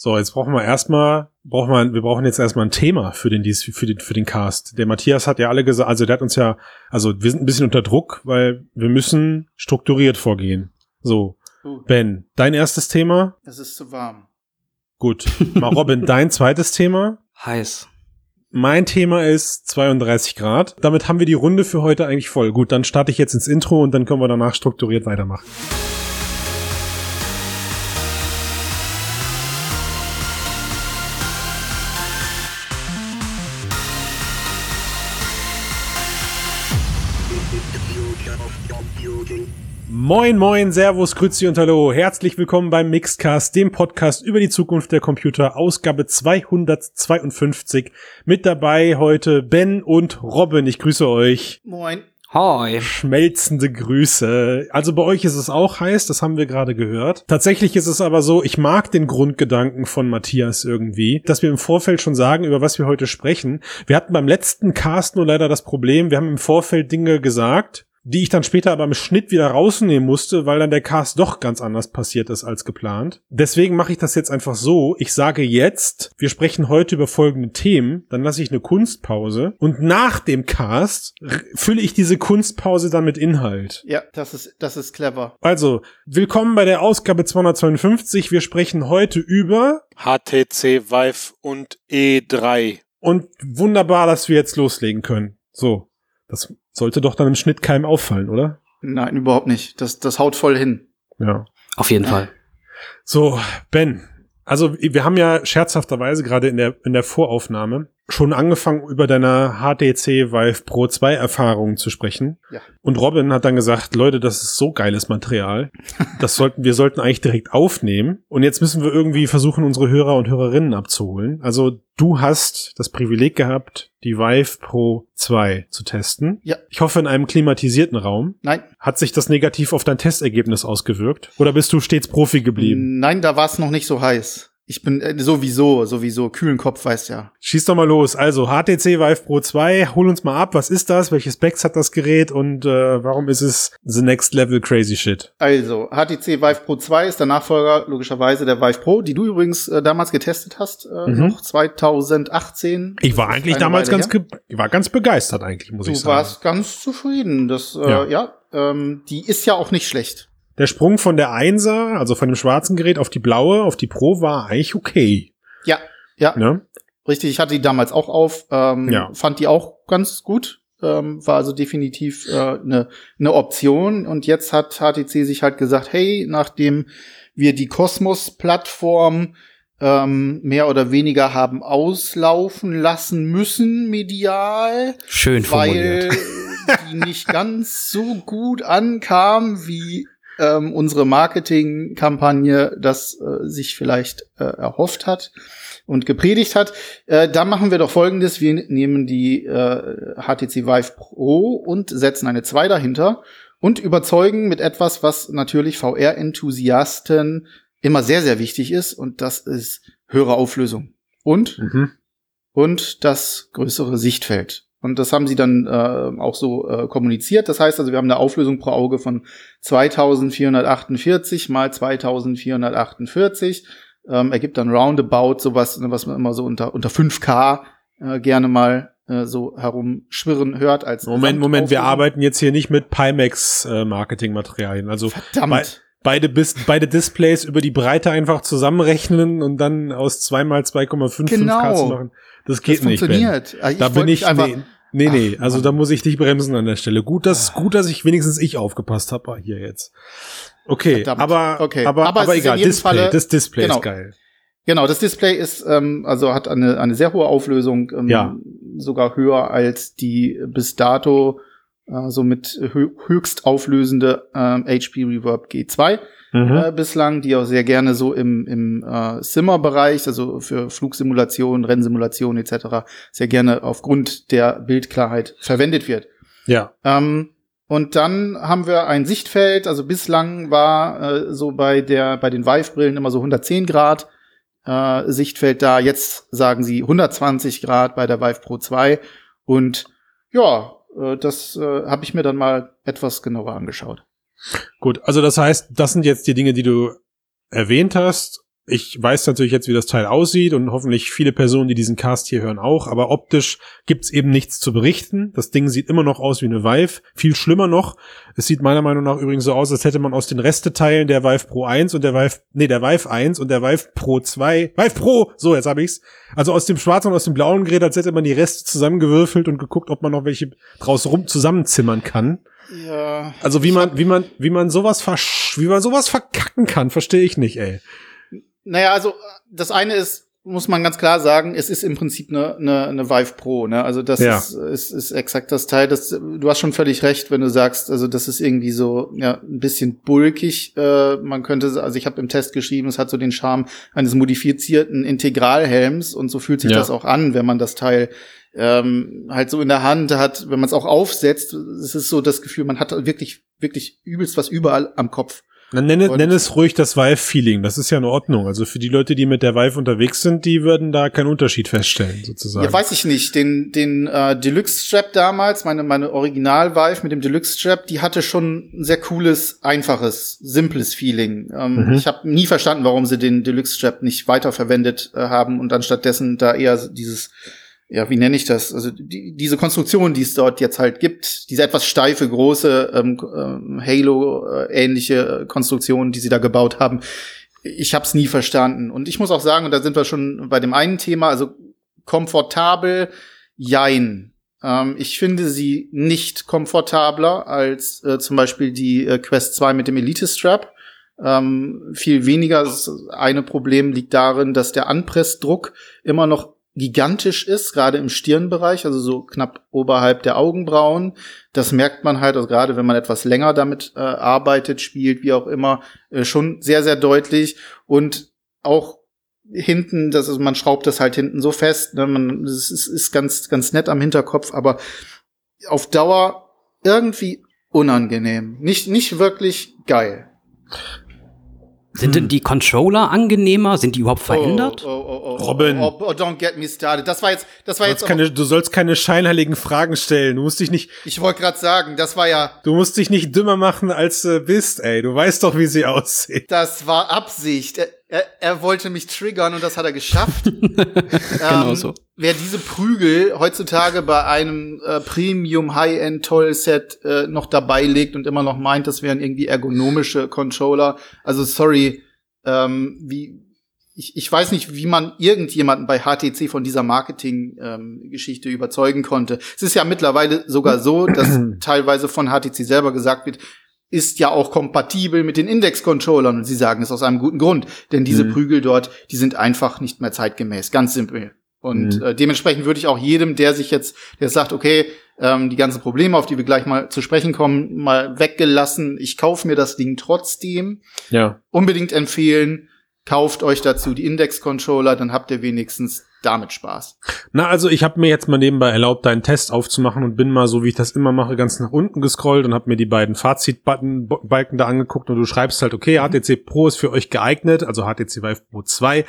So, jetzt brauchen wir erstmal, brauchen wir, wir brauchen jetzt erstmal ein Thema für den, für den, für den Cast. Der Matthias hat ja alle gesagt, also der hat uns ja, also wir sind ein bisschen unter Druck, weil wir müssen strukturiert vorgehen. So. Uh, Ben, dein erstes Thema? es ist zu warm. Gut. Mal Robin, dein zweites Thema? Heiß. Mein Thema ist 32 Grad. Damit haben wir die Runde für heute eigentlich voll. Gut, dann starte ich jetzt ins Intro und dann können wir danach strukturiert weitermachen. Moin, moin, Servus, Grüezi und Hallo. Herzlich willkommen beim Mixcast, dem Podcast über die Zukunft der Computer, Ausgabe 252. Mit dabei heute Ben und Robin. Ich grüße euch. Moin. Hoi. Schmelzende Grüße. Also bei euch ist es auch heiß, das haben wir gerade gehört. Tatsächlich ist es aber so, ich mag den Grundgedanken von Matthias irgendwie, dass wir im Vorfeld schon sagen, über was wir heute sprechen. Wir hatten beim letzten Cast nur leider das Problem, wir haben im Vorfeld Dinge gesagt, die ich dann später aber im Schnitt wieder rausnehmen musste, weil dann der Cast doch ganz anders passiert ist als geplant. Deswegen mache ich das jetzt einfach so. Ich sage jetzt, wir sprechen heute über folgende Themen, dann lasse ich eine Kunstpause und nach dem Cast fülle ich diese Kunstpause dann mit Inhalt. Ja, das ist, das ist clever. Also, willkommen bei der Ausgabe 252. Wir sprechen heute über HTC Vive und E3. und wunderbar, dass wir jetzt loslegen können. So, das sollte doch dann im Schnitt keinem auffallen, oder? Nein, überhaupt nicht. Das, das haut voll hin. Ja. Auf jeden Fall. So, Ben. Also wir haben ja scherzhafterweise gerade in der, in der Voraufnahme schon angefangen, über deine HTC Vive Pro 2 Erfahrungen zu sprechen. Ja. Und Robin hat dann gesagt, Leute, das ist so geiles Material. Das sollten, wir sollten eigentlich direkt aufnehmen. Und jetzt müssen wir irgendwie versuchen, unsere Hörer und Hörerinnen abzuholen. Also du hast das Privileg gehabt, die Vive Pro 2 zu testen. Ja. Ich hoffe in einem klimatisierten Raum. Nein, Hat sich das negativ auf dein Testergebnis ausgewirkt? Oder bist du stets Profi geblieben? nein, da war es noch nicht so heiß. Ich bin äh, sowieso, sowieso, kühlen Kopf, weißt ja. Schieß doch mal los. Also HTC Vive Pro 2, hol uns mal ab. Was ist das? Welche Specs hat das Gerät? Und äh, warum ist es the next level crazy shit? Also, HTC Vive Pro 2 ist der Nachfolger logischerweise der Vive Pro, die du übrigens äh, damals getestet hast, äh, Mhm. noch 2018. Ich war eigentlich damals Weile ganz, ich war ganz begeistert eigentlich, muss Du ich sagen. warst ganz zufrieden. Das, äh, Ja. ja, ähm, die ist ja auch nicht schlecht. Der Sprung von der 1er, also von dem schwarzen Gerät auf die blaue, auf die Pro war eigentlich okay. Ja, ja, Ne? richtig. Ich hatte die damals auch auf, ähm, Ja. fand die auch ganz gut. Ähm, war also definitiv eine äh, ne ne Option. Und jetzt hat HTC sich halt gesagt, hey, nachdem wir die Cosmos-Plattform ähm, mehr oder weniger haben auslaufen lassen müssen, medial, Schön formuliert. weil die nicht ganz so gut ankam, wie ähm, unsere Marketingkampagne das äh, sich vielleicht äh, erhofft hat und gepredigt hat. Äh, da machen wir doch folgendes. Wir nehmen die äh, HTC Vive Pro und setzen eine 2 dahinter und überzeugen mit etwas, was natürlich VR-Enthusiasten immer sehr, sehr wichtig ist und das ist höhere Auflösung. Und Mhm. und das größere Sichtfeld. Und das haben sie dann äh, auch so äh, kommuniziert. Das heißt also, wir haben eine Auflösung pro Auge von 2448 mal 2448. Ähm, ergibt dann roundabout sowas, ne, was man immer so unter, unter 5K äh, gerne mal äh, so herumschwirren hört. Als Moment, Moment, wir arbeiten jetzt hier nicht mit Pimax äh, Marketingmaterialien. Also Verdammt. beide, bis, beide Displays über die Breite einfach zusammenrechnen und dann aus 2 mal 2,5 Genau. 5K zu machen. Das geht das nicht. Ben. funktioniert. Also Da wollte bin ich, einfach. nee, nee, nee, Ach, also da muss ich dich bremsen an der Stelle. Gut, dass, gut, dass ich wenigstens ich aufgepasst habe hier jetzt. Okay, Verdammt. aber, Okay. aber, Aber aber, egal, Display, Falle- das Display genau. ist geil. Genau, das Display ist, ähm, also hat eine, eine sehr hohe Auflösung, ähm, Ja. sogar höher als die bis dato äh, somit hö höchst auflösende ähm, HP Reverb G2 Mhm. äh, bislang, die auch sehr gerne so im, im äh, Simmer-Bereich, also für Flugsimulationen, Rennsimulationen etc., sehr gerne aufgrund der Bildklarheit verwendet wird. Ja, Ähm, und dann haben wir ein Sichtfeld, also bislang war äh, so bei der bei den Vive-Brillen immer so 110 Grad äh, Sichtfeld da. Jetzt sagen sie 120 Grad bei der Vive Pro 2. Und ja, äh, das äh, habe ich mir dann mal etwas genauer angeschaut. gut. Also das heißt, das sind jetzt die Dinge, die du erwähnt hast. Ich weiß natürlich jetzt, wie das Teil aussieht und hoffentlich viele Personen, die diesen Cast hier hören, auch, aber optisch gibt's eben nichts zu berichten. Das Ding sieht immer noch aus wie eine Vive. Viel schlimmer noch, es sieht meiner Meinung nach übrigens so aus, als hätte man aus den Resteteilen der Vive Pro 1 und der Vive, nee, der Vive 1 und der Vive Pro 2, Vive Pro, so, jetzt habe ich's. Also aus dem schwarzen und aus dem blauen Gerät, als hätte man die Reste zusammengewürfelt und geguckt, ob man noch welche draus rum zusammenzimmern kann. Ja. Also wie man, wie man, wie man sowas versch wie man sowas verkacken kann, verstehe ich nicht, ey. Naja, also das eine ist, muss man ganz klar sagen, es ist im Prinzip eine, eine, eine Vive Pro. Ne? Also das Ja. ist, ist, ist exakt das Teil. Das, du hast schon völlig recht, wenn du sagst, also das ist irgendwie so ja ein bisschen bulkig. Äh, man könnte, also ich habe im Test geschrieben, es hat so den Charme eines modifizierten Integralhelms und so fühlt sich Ja. das auch an, wenn man das Teil ähm, halt so in der Hand hat, wenn man es auch aufsetzt. Es ist so das Gefühl, man hat wirklich wirklich übelst was überall am Kopf. Dann nenne, nenne es ruhig das Vive-Feeling. Das ist ja in Ordnung. Also für die Leute, die mit der Vive unterwegs sind, die würden da keinen Unterschied feststellen, sozusagen. Ja, weiß ich nicht. Den, den äh, Deluxe Strap damals, meine, meine Original Vive mit dem Deluxe Strap, die hatte schon ein sehr cooles, einfaches, simples Feeling. Ähm, Mhm. Ich habe nie verstanden, warum sie den Deluxe Strap nicht weiterverwendet äh, haben und anstattdessen da eher dieses, ja, wie nenne ich das? Also die, diese Konstruktion, die es dort jetzt halt gibt, diese etwas steife, große ähm, ähm, Halo-ähnliche Konstruktion, die sie da gebaut haben, ich habe es nie verstanden. Und ich muss auch sagen, und da sind wir schon bei dem einen Thema, also komfortabel, jein. Ähm, ich finde sie nicht komfortabler als äh, zum Beispiel die äh, Quest 2 mit dem Elite Strap. Ähm, viel weniger. Das eine Problem liegt darin, dass der Anpressdruck immer noch gigantisch ist, gerade im Stirnbereich, also so knapp oberhalb der Augenbrauen. Das merkt man halt, also gerade wenn man etwas länger damit äh, arbeitet, spielt, wie auch immer, äh, schon sehr, sehr deutlich. Und auch hinten, das ist, man schraubt das halt hinten so fest, ne, man, das ist, ist ganz, ganz nett am Hinterkopf, aber auf Dauer irgendwie unangenehm. Nicht, nicht wirklich geil. Sind denn die Controller angenehmer? Sind die überhaupt verändert? Oh, oh, oh, oh, Robin. Oh, oh, don't get me started. Das war jetzt, das war Du jetzt, keine, du sollst keine scheinheiligen Fragen stellen. Du musst dich nicht, ich wollte gerade sagen, das war ja, du musst dich nicht dümmer machen, als du bist, ey. Du weißt doch, wie sie aussehen. das war Absicht. Er, er, er wollte mich triggern und das hat er geschafft. Genau Ähm, so. Wer diese Prügel heutzutage bei einem äh, Premium High-End Toll Set äh, noch dabei legt und immer noch meint, das wären irgendwie ergonomische Controller, also sorry, ähm, wie ich, ich weiß nicht, wie man irgendjemanden bei HTC von dieser Marketing-Geschichte überzeugen konnte. Es ist ja mittlerweile sogar so, dass teilweise von HTC selber gesagt wird, ist ja auch kompatibel mit den Index-Controllern und sie sagen es aus einem guten Grund, denn diese Mhm. Prügel dort, die sind einfach nicht mehr zeitgemäß, ganz simpel. Und Mhm. äh, dementsprechend würde ich auch jedem, der sich jetzt, der sagt, okay, ähm, die ganzen Probleme, auf die wir gleich mal zu sprechen kommen, mal weggelassen, ich kaufe mir das Ding trotzdem, Ja. unbedingt empfehlen, kauft euch dazu die Index-Controller, dann habt ihr wenigstens damit Spaß. Na, also ich habe mir jetzt mal nebenbei erlaubt, deinen Test aufzumachen und bin mal, so wie ich das immer mache, ganz nach unten gescrollt und habe mir die beiden Fazit-Balken da angeguckt und du schreibst halt, okay, HTC Pro ist für euch geeignet, also HTC Vive Pro 2,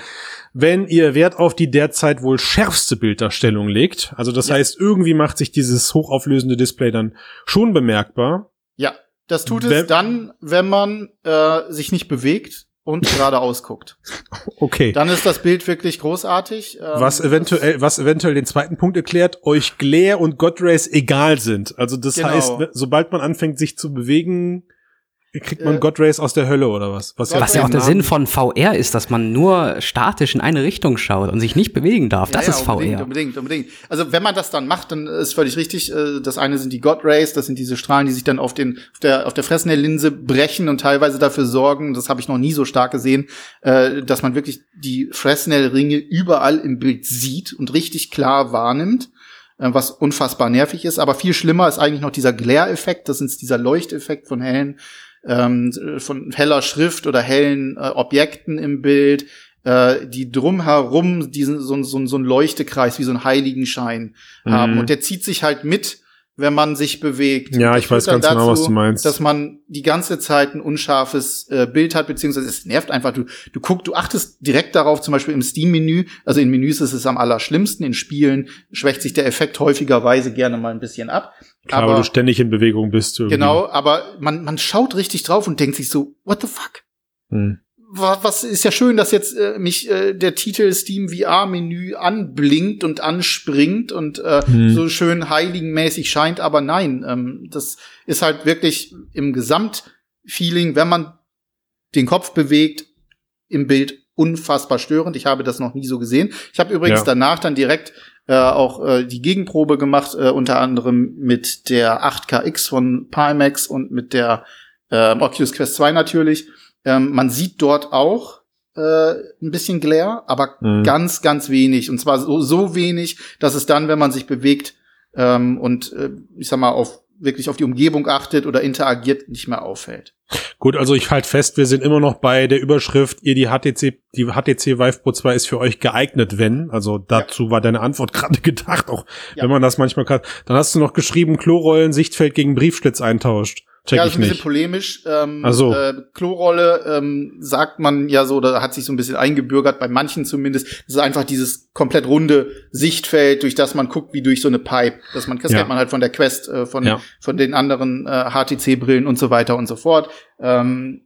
wenn ihr Wert auf die derzeit wohl schärfste Bilddarstellung legt. Also das Ja. heißt, irgendwie macht sich dieses hochauflösende Display dann schon bemerkbar. Ja, das tut Wenn- es dann, wenn man äh, sich nicht bewegt und geradeaus guckt. Okay. Dann ist das Bild wirklich großartig. Ähm, was eventuell, was eventuell den zweiten Punkt erklärt, euch Glare und God Rays egal sind. Also das Genau. heißt, ne, sobald man anfängt, sich zu bewegen, kriegt man Äh, God Rays aus der Hölle oder was? Was, Was ja auch der Namen- Sinn von VR ist, dass man nur statisch in eine Richtung schaut und sich nicht bewegen darf. Das Ja, ist unbedingt, VR. Unbedingt, unbedingt. Also wenn man das dann macht, dann ist völlig richtig. Äh, Das eine sind die God Rays, das sind diese Strahlen, die sich dann auf den auf der auf der Fresnel-Linse brechen und teilweise dafür sorgen, das habe ich noch nie so stark gesehen, äh, dass man wirklich die Fresnel-Ringe überall im Bild sieht und richtig klar wahrnimmt. äh, Was unfassbar nervig ist, aber viel schlimmer ist eigentlich noch dieser Glare-Effekt. Das ist dieser Leuchteffekt von hellen, ähm, von heller Schrift oder hellen äh, Objekten im Bild, äh, die drumherum diesen so, so, so einen Leuchtekreis wie so einen Heiligenschein haben. Mhm. Und der zieht sich halt mit, wenn man sich bewegt. Ja, das ich weiß ganz genau, was du meinst. Dass man die ganze Zeit ein unscharfes äh, Bild hat, beziehungsweise es nervt einfach. Du, du guckst, du achtest direkt darauf, zum Beispiel im Steam-Menü. Also in Menüs ist es am allerschlimmsten. In Spielen schwächt sich der Effekt häufigerweise gerne mal ein bisschen ab. Klar, weil du ständig in Bewegung bist. Irgendwie. Genau, aber man, man schaut richtig drauf und denkt sich so, what the fuck? Hm. Wa- was ist ja schön, dass jetzt äh, mich äh, der Titel Steam VR Menü anblinkt und anspringt und äh, Hm. so schön heiligenmäßig scheint, aber nein, ähm, das ist halt wirklich im Gesamtfeeling, wenn man den Kopf bewegt, im Bild unfassbar störend. Ich habe das noch nie so gesehen. Ich habe übrigens Ja. danach dann direkt äh, auch äh, die Gegenprobe gemacht, äh, unter anderem mit der 8KX von Pimax und mit der äh, Oculus Quest 2 natürlich. Ähm, man sieht dort auch äh, ein bisschen Glare, aber Mhm. ganz, ganz wenig. Und zwar so, so wenig, dass es dann, wenn man sich bewegt ähm, und äh, ich sag mal auf wirklich auf die Umgebung achtet oder interagiert, nicht mehr auffällt. Gut, also ich halte fest, wir sind immer noch bei der Überschrift, ihr die HTC, die HTC Vive Pro 2 ist für euch geeignet, wenn. Also dazu war deine Antwort gerade gedacht, auch Ja. wenn man das manchmal kann. Dann hast du noch geschrieben, Klorollen, Sichtfeld gegen Briefschlitz eintauscht. Check ja, ist ein bisschen nicht. polemisch. Ähm, Ach so. äh, Klorolle ähm, sagt man ja so, oder hat sich so ein bisschen eingebürgert, bei manchen zumindest. Das ist einfach dieses komplett runde Sichtfeld, durch das man guckt, wie durch so eine Pipe. Das, man, das Ja. kennt man halt von der Quest, äh, von, Ja. von den anderen äh, HTC-Brillen und so weiter und so fort. Ähm,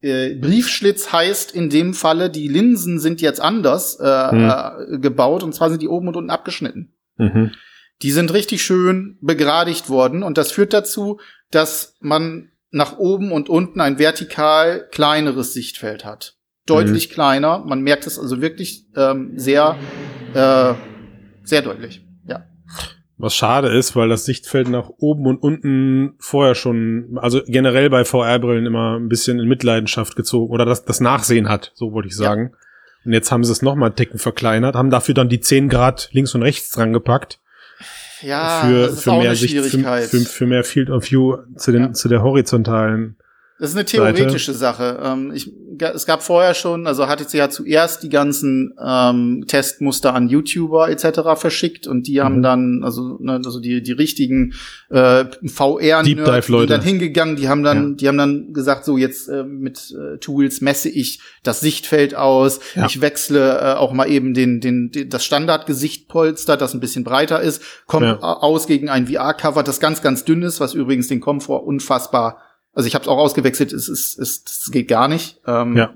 äh, Briefschlitz heißt in dem Falle, die Linsen sind jetzt anders äh, Hm. äh, gebaut, und zwar sind die oben und unten abgeschnitten. Mhm. Die sind richtig schön begradigt worden und das führt dazu, dass man nach oben und unten ein vertikal kleineres Sichtfeld hat. Deutlich kleiner. Man merkt es also wirklich ähm, sehr, äh, sehr deutlich. Ja. Was schade ist, weil das Sichtfeld nach oben und unten vorher schon, also generell bei VR-Brillen immer ein bisschen in Mitleidenschaft gezogen oder das, das Nachsehen hat, so wollte ich Ja. sagen. Und jetzt haben sie es nochmal Ticken verkleinert, haben dafür dann die 10 Grad links und rechts dran gepackt. Ja, für, für mehr Sicht, für, für, für mehr Field of View zu, den, Ja. zu der horizontalen. Das ist eine theoretische Sache. Ähm, ich, es gab vorher schon, also HTC hat zuerst die ganzen ähm, Testmuster an YouTuber etc. verschickt und die haben Mhm. dann, also, ne, also die, die richtigen äh, VR Deep Dive die Leute. dann hingegangen, die haben dann, Ja. die haben dann gesagt, so jetzt äh, mit äh, Tools messe ich das Sichtfeld aus, Ja. ich wechsle äh, auch mal eben den, den, den das Standardgesichtpolster, das ein bisschen breiter ist, kommt Ja. aus gegen ein VR-Cover, das ganz, ganz dünn ist, was übrigens den Komfort unfassbar also ich habe es auch ausgewechselt, es ist, es, es geht gar nicht. Ähm, Ja.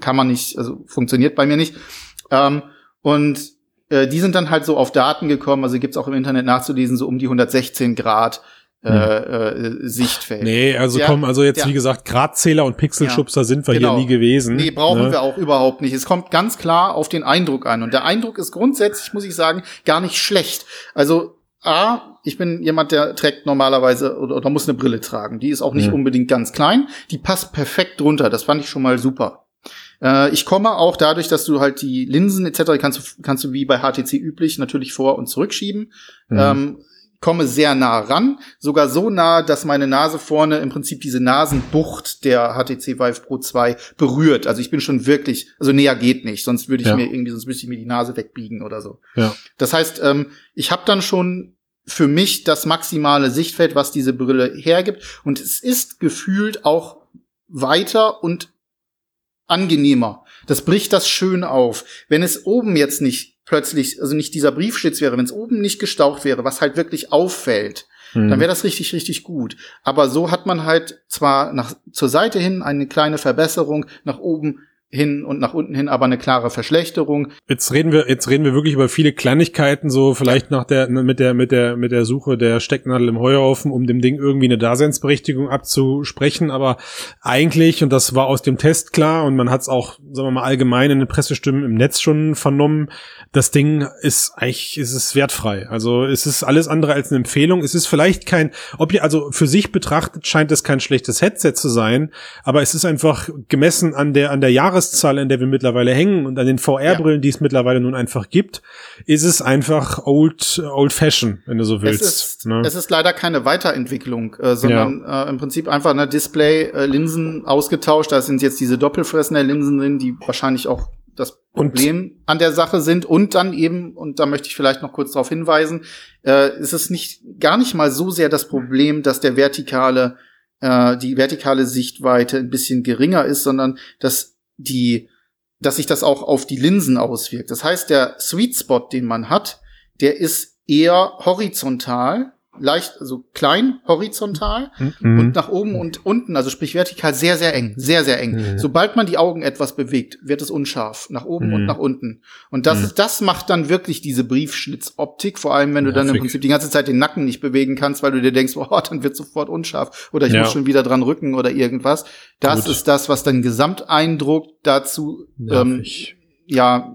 Kann man nicht, also funktioniert bei mir nicht. Ähm, und äh, die sind dann halt so auf Daten gekommen, also gibt's auch im Internet nachzulesen, so um die 116 Grad äh, äh, Sichtfeld. Nee, also Der- komm, also jetzt der- wie gesagt, Gradzähler und Pixelschubser sind wir Genau. hier nie gewesen. Nee, brauchen ne? wir auch überhaupt nicht. Es kommt ganz klar auf den Eindruck an. Und der Eindruck ist grundsätzlich, muss ich sagen, gar nicht schlecht. Also, A, ich bin jemand, der trägt normalerweise oder, oder muss eine Brille tragen. Die ist auch nicht Mhm. unbedingt ganz klein. Die passt perfekt drunter. Das fand ich schon mal super. Äh, ich komme auch dadurch, dass du halt die Linsen etc. kannst du, kannst du wie bei HTC üblich natürlich vor- und zurückschieben. Mhm. Ähm, komme sehr nah ran, sogar so nah, dass meine Nase vorne im Prinzip diese Nasenbucht der HTC Vive Pro 2 berührt. Also ich bin schon wirklich, also näher geht nicht, sonst würde ich Ja. mir irgendwie, sonst müsste ich mir die Nase wegbiegen oder so. Ja. Das heißt, ähm, ich habe dann schon für mich das maximale Sichtfeld, was diese Brille hergibt. Und es ist gefühlt auch weiter und angenehmer. Das bricht das schön auf. Wenn es oben jetzt nicht plötzlich, also nicht dieser Briefschlitz wäre, wenn es oben nicht gestaucht wäre, was halt wirklich auffällt, Mhm. dann wäre das richtig, richtig gut. Aber so hat man halt zwar nach, zur Seite hin eine kleine Verbesserung, nach oben hin und nach unten hin aber eine klare Verschlechterung. Jetzt reden wir, jetzt reden wir wirklich über viele Kleinigkeiten, so vielleicht nach der, ne, mit der, mit der, mit der Suche der Stecknadel im Heuhaufen, um dem Ding irgendwie eine Daseinsberechtigung abzusprechen. Aber eigentlich, und das war aus dem Test klar, und man hat es auch, sagen wir mal, allgemein in den Pressestimmen im Netz schon vernommen, das Ding ist eigentlich, ist es wertfrei. Also es ist alles andere als eine Empfehlung. Es ist vielleicht kein, ob ihr, also für sich betrachtet scheint es kein schlechtes Headset zu sein, aber es ist einfach gemessen an der, an der Jahreszahl, in der wir mittlerweile hängen und an den VR-Brillen, die es mittlerweile nun einfach gibt, ist es einfach old, old fashion, wenn du so willst. Es ist, ne? es ist leider keine Weiterentwicklung, äh, sondern äh, im Prinzip einfach eine Display-Linsen ausgetauscht. Da sind jetzt diese doppelfressende Linsen drin, die wahrscheinlich auch das Und- Problem an der Sache sind. Und dann eben, und da möchte ich vielleicht noch kurz darauf hinweisen, äh, ist es nicht gar nicht mal so sehr das Problem, dass der vertikale, äh, die vertikale Sichtweite ein bisschen geringer ist, sondern dass die, dass sich das auch auf die Linsen auswirkt. Das heißt, der Sweet Spot, den man hat, der ist eher horizontal leicht, also klein, horizontal Mhm. und nach oben und unten, also sprich vertikal, sehr, sehr eng, sehr, sehr eng. Mhm. Sobald man die Augen etwas bewegt, wird es unscharf, nach oben Mhm. und nach unten. Und das Mhm. ist, das macht dann wirklich diese Briefschlitzoptik, vor allem wenn du dann im Nervig. Prinzip die ganze Zeit den Nacken nicht bewegen kannst, weil du dir denkst, oh, dann wird sofort unscharf oder ich Ja. muss schon wieder dran rücken oder irgendwas. Das Gut. ist das, was den Gesamteindruck dazu, ähm, Nervig. ja,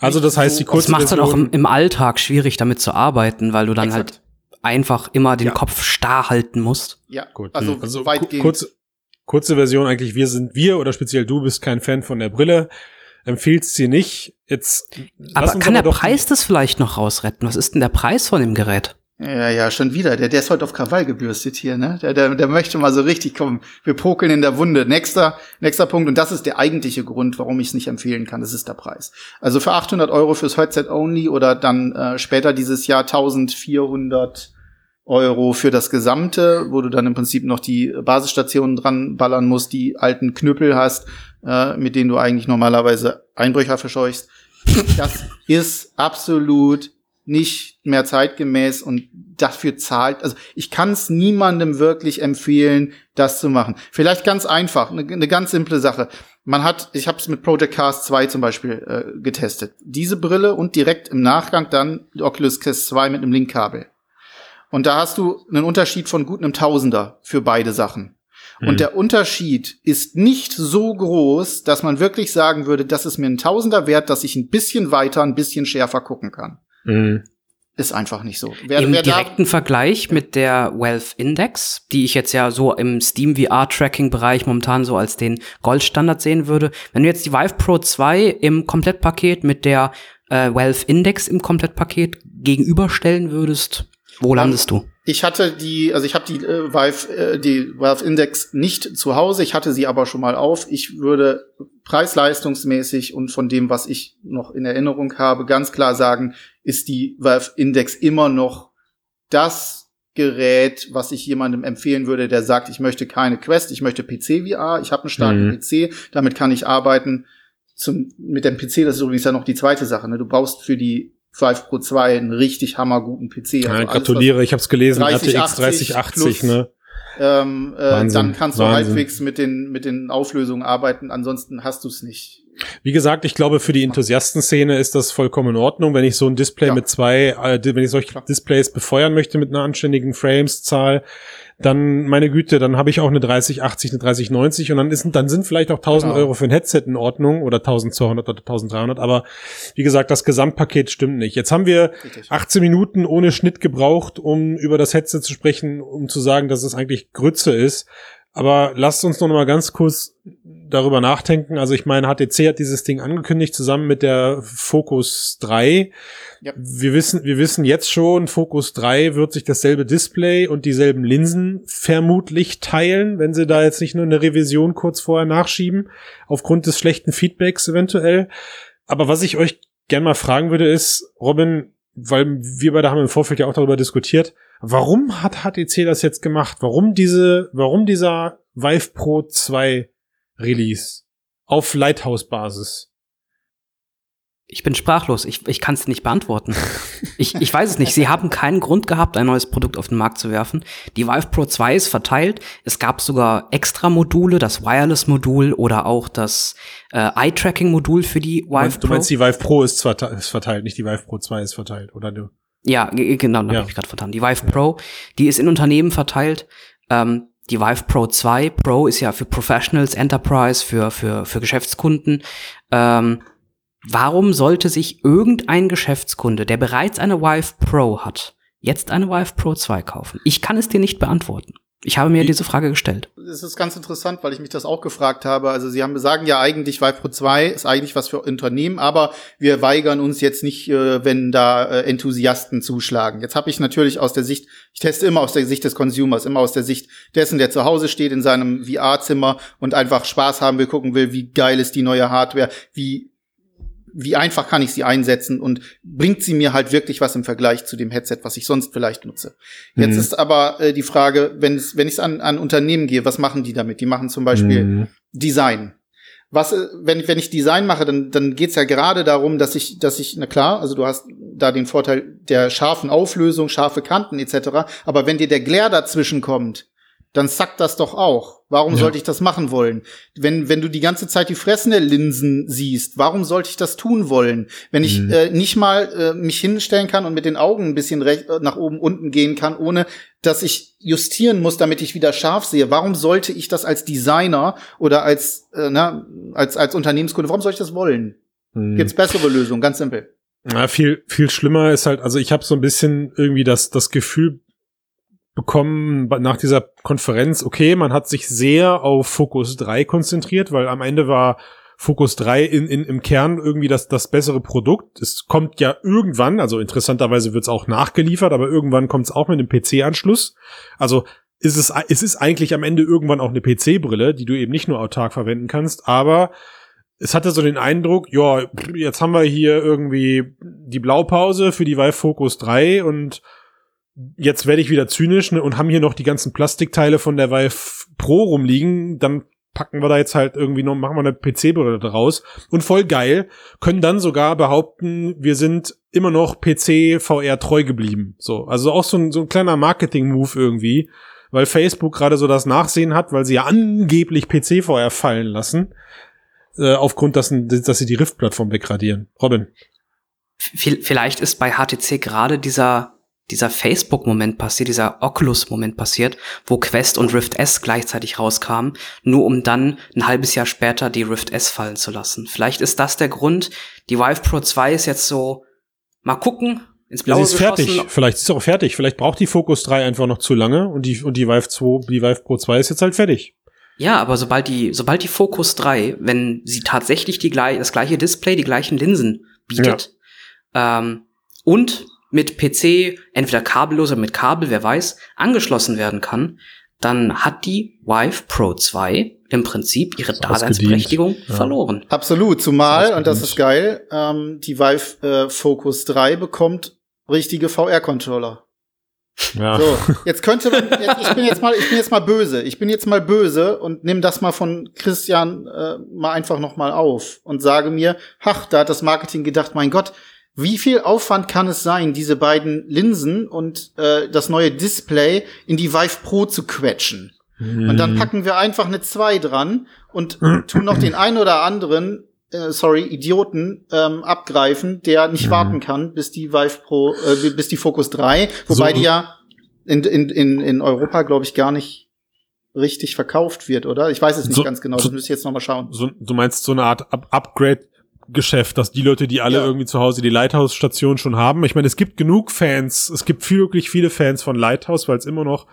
also das heißt, die kurze Das macht es dann auch im, im Alltag schwierig, damit zu arbeiten, weil du dann exakt. halt einfach immer den Ja. Kopf starr halten musst. Ja, Gut, also, also ku- weitgehend. kurze, kurze Version eigentlich, wir sind wir oder speziell du bist kein Fan von der Brille, empfiehlst sie nicht. Jetzt Aber kann der doch- Preis das vielleicht noch rausretten? Was ist denn der Preis von dem Gerät? Ja, ja, schon wieder. Der, der ist heute auf Krawall gebürstet hier, ne? Der, der, der möchte mal so richtig kommen. Wir pokeln in der Wunde. Nächster, nächster Punkt. Und das ist der eigentliche Grund, warum ich es nicht empfehlen kann. Das ist der Preis. Also für 800 Euro fürs Headset only oder dann äh, später dieses Jahr 1400 Euro für das Gesamte, wo du dann im Prinzip noch die Basisstationen dran ballern musst, die alten Knüppel hast, äh, mit denen du eigentlich normalerweise Einbrecher verscheuchst. Das ist absolut nicht mehr zeitgemäß und dafür zahlt. Also ich kann es niemandem wirklich empfehlen, das zu machen. Vielleicht ganz einfach, eine, eine ganz simple Sache. Man hat, ich habe es mit Project Cast 2 zum Beispiel äh, getestet. Diese Brille und direkt im Nachgang dann Oculus Quest 2 mit einem Linkkabel. Und da hast du einen Unterschied von gut einem Tausender für beide Sachen. Mhm. Und der Unterschied ist nicht so groß, dass man wirklich sagen würde, das ist mir ein Tausender wert, dass ich ein bisschen weiter, ein bisschen schärfer gucken kann. Mhm. Ist einfach nicht so. Wer, Im wer da, direkten Vergleich mit der Wealth Index, die ich jetzt ja so im Steam VR Tracking Bereich momentan so als den Goldstandard sehen würde. Wenn du jetzt die Vive Pro 2 im Komplettpaket mit der äh, Wealth Index im Komplettpaket gegenüberstellen würdest, wo landest du? Ich hatte die, also ich habe die äh, Vive, äh, die Valve Index nicht zu Hause, ich hatte sie aber schon mal auf. Ich würde preis-leistungsmäßig und von dem, was ich noch in Erinnerung habe, ganz klar sagen, ist die Valve Index immer noch das Gerät, was ich jemandem empfehlen würde, der sagt, ich möchte keine Quest, ich möchte PC VR, ich habe einen starken Mhm. PC, damit kann ich arbeiten. Zum, mit dem PC, das ist übrigens ja noch die zweite Sache, ne? Du brauchst für die Vive Pro 2 einen richtig hammerguten PC. Also Ja, alles, gratuliere, ich habe es gelesen, 3080 RTX 3080, plus ne? ähm, äh, Wahnsinn, dann kannst du Wahnsinn. halbwegs mit den, mit den Auflösungen arbeiten, ansonsten hast du es nicht. Wie gesagt, ich glaube, für die Enthusiastenszene ist das vollkommen in Ordnung, wenn ich so ein Display Ja. mit zwei, äh, wenn ich solche. Displays befeuern möchte mit einer anständigen Frames-Zahl, dann, meine Güte, dann habe ich auch eine 3080, eine 3090 und dann ist, dann sind vielleicht auch 1000 Genau. Euro für ein Headset in Ordnung oder 1200 oder 1300, aber wie gesagt, das Gesamtpaket stimmt nicht. Jetzt haben wir Richtig. 18 Minuten ohne Schnitt gebraucht, um über das Headset zu sprechen, um zu sagen, dass es eigentlich Grütze ist. Aber lasst uns noch mal ganz kurz darüber nachdenken. Also ich meine, HTC hat dieses Ding angekündigt zusammen mit der Focus 3. Ja. Wir wissen, wir wissen jetzt schon, Focus 3 wird sich dasselbe Display und dieselben Linsen vermutlich teilen, wenn sie da jetzt nicht nur eine Revision kurz vorher nachschieben, aufgrund des schlechten Feedbacks eventuell. Aber was ich euch gern mal fragen würde, ist, Robin, weil wir beide haben im Vorfeld ja auch darüber diskutiert, warum hat HTC das jetzt gemacht? Warum diese, warum dieser Vive Pro 2 Release auf Lighthouse-Basis? Ich bin sprachlos. Ich, ich kann es nicht beantworten. ich, ich weiß es nicht. Sie haben keinen Grund gehabt, ein neues Produkt auf den Markt zu werfen. Die Vive Pro 2 ist verteilt. Es gab sogar extra Module, das Wireless-Modul oder auch das äh, Eye-Tracking-Modul für die Vive du Pro. meinst, die Vive Pro ist verteilt, nicht die Vive Pro 2 ist verteilt, oder du? Ja, ge- genau, da Ja. habe ich gerade vertan. Die Vive Pro, die ist in Unternehmen verteilt. Ähm, die Vive Pro 2, Pro ist ja für Professionals, Enterprise, für, für, für Geschäftskunden. Ähm, warum sollte sich irgendein Geschäftskunde, der bereits eine Vive Pro hat, jetzt eine Vive Pro 2 kaufen? Ich kann es dir nicht beantworten. Ich habe mir diese Frage gestellt. Das ist ganz interessant, weil ich mich das auch gefragt habe. Also Sie haben sagen ja eigentlich, Vive Pro 2 ist eigentlich was für Unternehmen, aber wir weigern uns jetzt nicht, äh, wenn da äh, Enthusiasten zuschlagen. Jetzt habe ich natürlich aus der Sicht, ich teste immer aus der Sicht des Consumers, immer aus der Sicht dessen, der zu Hause steht in seinem VR-Zimmer und einfach Spaß haben will, gucken will, wie geil ist die neue Hardware, wie wie einfach kann ich sie einsetzen und bringt sie mir halt wirklich was im Vergleich zu dem Headset, was ich sonst vielleicht nutze. Jetzt Mhm. ist aber äh, die Frage, wenn es, wenn ich an, an Unternehmen gehe, was machen die damit? Die machen zum Beispiel Mhm. Design. Was, äh, wenn, wenn ich Design mache, dann, dann geht's ja gerade darum, dass ich, dass ich, na klar, also du hast da den Vorteil der scharfen Auflösung, scharfe Kanten etc. Aber wenn dir der Glare dazwischen kommt, dann zackt das doch auch. Warum ja. sollte ich das machen wollen? Wenn, wenn du die ganze Zeit die Fressen der Linsen siehst, warum sollte ich das tun wollen? Wenn ich mhm. äh, nicht mal äh, mich hinstellen kann und mit den Augen ein bisschen recht, äh, nach oben, unten gehen kann, ohne dass ich justieren muss, damit ich wieder scharf sehe. Warum sollte ich das als Designer oder als, äh, na, als, als Unternehmenskunde, warum soll ich das wollen? Mhm. Gibt's bessere Lösungen, ganz simpel. Ja, viel, viel schlimmer ist halt, also ich habe so ein bisschen irgendwie das, das Gefühl bekommen nach dieser Konferenz, okay, man hat sich sehr auf Focus 3 konzentriert, weil am Ende war Focus 3 in, in, im Kern irgendwie das, das bessere Produkt. Es kommt ja irgendwann, also interessanterweise wird es auch nachgeliefert, aber irgendwann kommt es auch mit einem PC-Anschluss. Also ist es, es ist eigentlich am Ende irgendwann auch eine PC-Brille, die du eben nicht nur autark verwenden kannst, aber es hatte so den Eindruck, ja, jetzt haben wir hier irgendwie die Blaupause für die Vive Focus 3 und jetzt werde ich wieder zynisch ne, und haben hier noch die ganzen Plastikteile von der Vive Pro rumliegen, dann packen wir da jetzt halt irgendwie noch, machen wir eine PC-Brille draus und voll geil, können dann sogar behaupten, wir sind immer noch PC VR treu geblieben. So, also auch so ein, so ein kleiner Marketing-Move irgendwie, weil Facebook gerade so das Nachsehen hat, weil sie ja angeblich PC VR fallen lassen, äh, aufgrund dessen, dass sie die Rift-Plattform wegradieren. Robin. Vielleicht ist bei HTC gerade dieser dieser Facebook-Moment passiert, dieser Oculus-Moment passiert, wo Quest und Rift S gleichzeitig rauskamen, nur um dann ein halbes Jahr später die Rift S fallen zu lassen. Vielleicht ist das der Grund. Die Vive Pro 2 ist jetzt so, mal gucken, ins Blaue Sie ist fertig. Vielleicht ist sie auch fertig. Vielleicht braucht die Focus 3 einfach noch zu lange und die, und die Vive 2, die Vive Pro 2 ist jetzt halt fertig. Ja, aber sobald die, sobald die Focus 3, wenn sie tatsächlich die, das gleiche Display, die gleichen Linsen bietet, ja. ähm, und mit PC, entweder kabellos oder mit Kabel, wer weiß, angeschlossen werden kann, dann hat die Vive Pro 2 im Prinzip ihre Daseinsberechtigung ja. verloren. Absolut, zumal, und das ist geil, ähm, die Vive äh, Focus 3 bekommt richtige VR-Controller. Ja. So, jetzt könnte man, jetzt, ich bin jetzt mal, ich bin jetzt mal böse. Ich bin jetzt mal böse und nimm das mal von Christian äh, mal einfach noch mal auf und sage mir, ach, da hat das Marketing gedacht, mein Gott, wie viel Aufwand kann es sein, diese beiden Linsen und äh, das neue Display in die Vive Pro zu quetschen? Mhm. Und dann mhm. packen wir einfach eine 2 dran und tun noch den ein oder anderen, äh, sorry, Idioten ähm, abgreifen, der nicht mhm. warten kann, bis die Vive Pro, äh, bis die Focus 3, wobei so. die ja in, in, in, in Europa, glaube ich, gar nicht richtig verkauft wird, oder? Ich weiß es nicht so, ganz genau, das müsste ich jetzt noch mal schauen. So, du meinst so eine Art Up Upgrade Geschäft, dass die Leute, die alle ja. irgendwie zu Hause die Lighthouse-Station schon haben. Ich meine, es gibt genug Fans, es gibt wirklich viele Fans von Lighthouse, weil es immer noch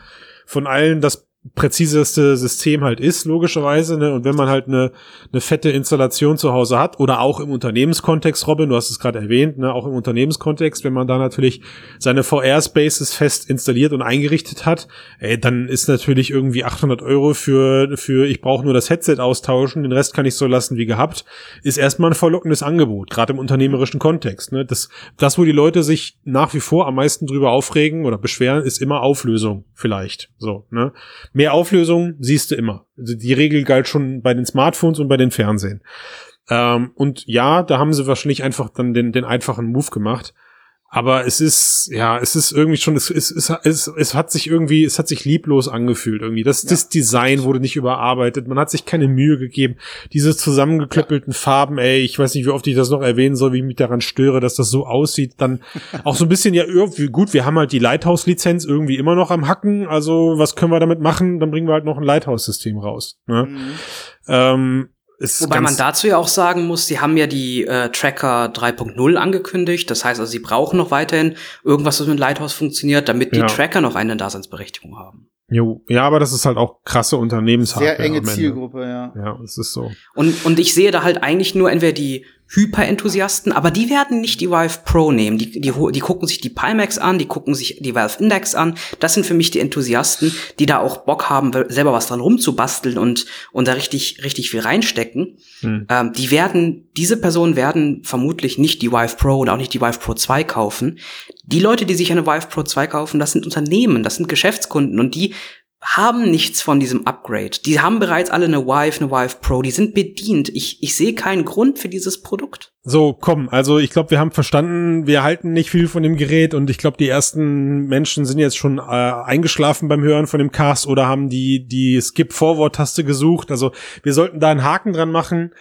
von allen das präziseste System halt ist, logischerweise. Ne? Und wenn man halt eine, eine fette Installation zu Hause hat oder auch im Unternehmenskontext, Robin, du hast es gerade erwähnt, ne? auch im Unternehmenskontext, wenn man da natürlich seine VR-Spaces fest installiert und eingerichtet hat, ey, dann ist natürlich irgendwie 800 Euro für, für ich brauche nur das Headset austauschen, den Rest kann ich so lassen wie gehabt, ist erstmal ein verlockendes Angebot, gerade im unternehmerischen Kontext. Ne? Das, das, wo die Leute sich nach wie vor am meisten drüber aufregen oder beschweren, ist immer Auflösung vielleicht. So, ne? Mehr Auflösung siehst du immer. Also die Regel galt schon bei den Smartphones und bei den Fernsehen. Ähm, und ja, da haben sie wahrscheinlich einfach dann den, den einfachen Move gemacht. Aber es ist, ja, es ist irgendwie schon, es, es, es, es, es hat sich irgendwie, es hat sich lieblos angefühlt irgendwie. Das, ja. das Design wurde nicht überarbeitet, man hat sich keine Mühe gegeben. Diese zusammengeklöppelten ja. Farben, ey, ich weiß nicht, wie oft ich das noch erwähnen soll, wie ich mich daran störe, dass das so aussieht. Dann auch so ein bisschen, ja, irgendwie, gut, wir haben halt die Lighthouse-Lizenz irgendwie immer noch am Hacken, also was können wir damit machen? Dann bringen wir halt noch ein Lighthouse-System raus. Ne? Mhm. Ähm, Wobei man dazu ja auch sagen muss, sie haben ja die äh, Tracker 3.0 angekündigt. Das heißt also, sie brauchen noch weiterhin irgendwas, was mit Lighthouse funktioniert, damit die ja. Tracker noch eine Daseinsberechtigung haben. Jo, ja, aber das ist halt auch krasse Unternehmenshardware. Sehr enge Zielgruppe, ja. Ja, es ist so. Und, und ich sehe da halt eigentlich nur entweder die Hyper-Enthusiasten, aber die werden nicht die Vive Pro nehmen. Die, die, die gucken sich die Pimax an, die gucken sich die Valve Index an. Das sind für mich die Enthusiasten, die da auch Bock haben, selber was dran rumzubasteln und, und da richtig, richtig viel reinstecken. Hm. Ähm, die werden, diese Personen werden vermutlich nicht die Vive Pro oder auch nicht die Vive Pro 2 kaufen. Die Leute, die sich eine Vive Pro 2 kaufen, das sind Unternehmen, das sind Geschäftskunden und die haben nichts von diesem Upgrade. Die haben bereits alle eine Vive, eine Vive Pro. Die sind bedient. Ich, ich sehe keinen Grund für dieses Produkt. So, komm, also ich glaube, wir haben verstanden, wir halten nicht viel von dem Gerät und ich glaube, die ersten Menschen sind jetzt schon äh, eingeschlafen beim Hören von dem Cast oder haben die, die Skip-Forward-Taste gesucht. Also wir sollten da einen Haken dran machen.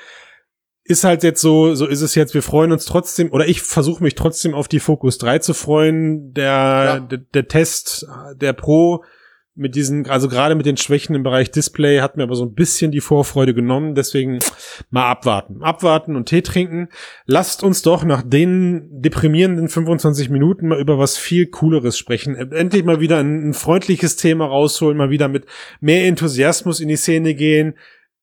Ist halt jetzt so, so ist es jetzt, wir freuen uns trotzdem, oder ich versuche mich trotzdem auf die Focus 3 zu freuen. Der, Ja. der, der Test, der Pro, mit diesen, also gerade mit den Schwächen im Bereich Display hat mir aber so ein bisschen die Vorfreude genommen. Deswegen mal abwarten. Abwarten und Tee trinken. Lasst uns doch nach den deprimierenden 25 Minuten mal über was viel Cooleres sprechen. Endlich mal wieder ein, ein freundliches Thema rausholen, mal wieder mit mehr Enthusiasmus in die Szene gehen.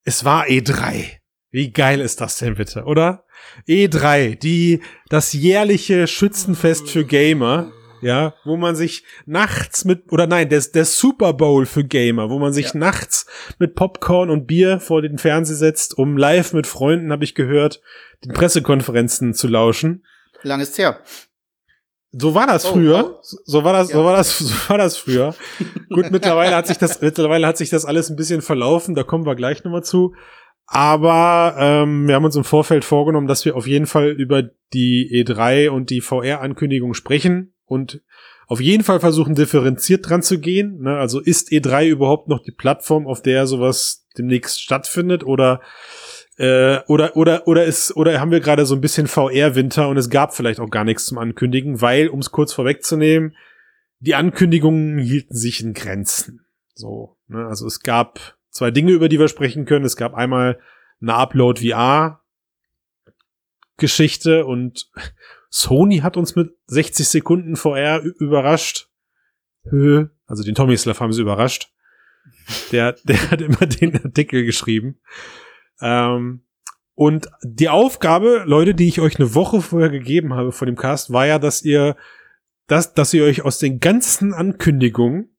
Es war E3. Wie geil ist das denn bitte, oder? E3, die, das jährliche Schützenfest für Gamer ja, wo man sich nachts mit, oder nein, der, der Super Bowl für Gamer, wo man sich Ja. nachts mit Popcorn und Bier vor den Fernseher setzt, um live mit Freunden, habe ich gehört, den Pressekonferenzen zu lauschen. Lang ist her. So war das Oh, früher. So war das, so Ja. war das, so war das früher. Gut, mittlerweile hat sich das, mittlerweile hat sich das alles ein bisschen verlaufen. Da kommen wir gleich nochmal zu. Aber ähm, wir haben uns im Vorfeld vorgenommen, dass wir auf jeden Fall über die E3 und die VR-Ankündigung sprechen und auf jeden Fall versuchen, differenziert dran zu gehen. Ne? Also ist E3 überhaupt noch die Plattform, auf der sowas demnächst stattfindet oder äh, oder oder oder ist oder haben wir gerade so ein bisschen VR-Winter und es gab vielleicht auch gar nichts zum Ankündigen, weil, um es kurz vorwegzunehmen, die Ankündigungen hielten sich in Grenzen. So, ne? also es gab zwei Dinge, über die wir sprechen können. Es gab einmal eine Upload VR Geschichte und Sony hat uns mit 60 Sekunden VR überrascht. Hö, also den Tomislav haben sie überrascht. Der, der hat immer den Artikel geschrieben. Ähm, und die Aufgabe, Leute, die ich euch eine Woche vorher gegeben habe von dem Cast, war ja, dass ihr, dass, dass ihr euch aus den ganzen Ankündigungen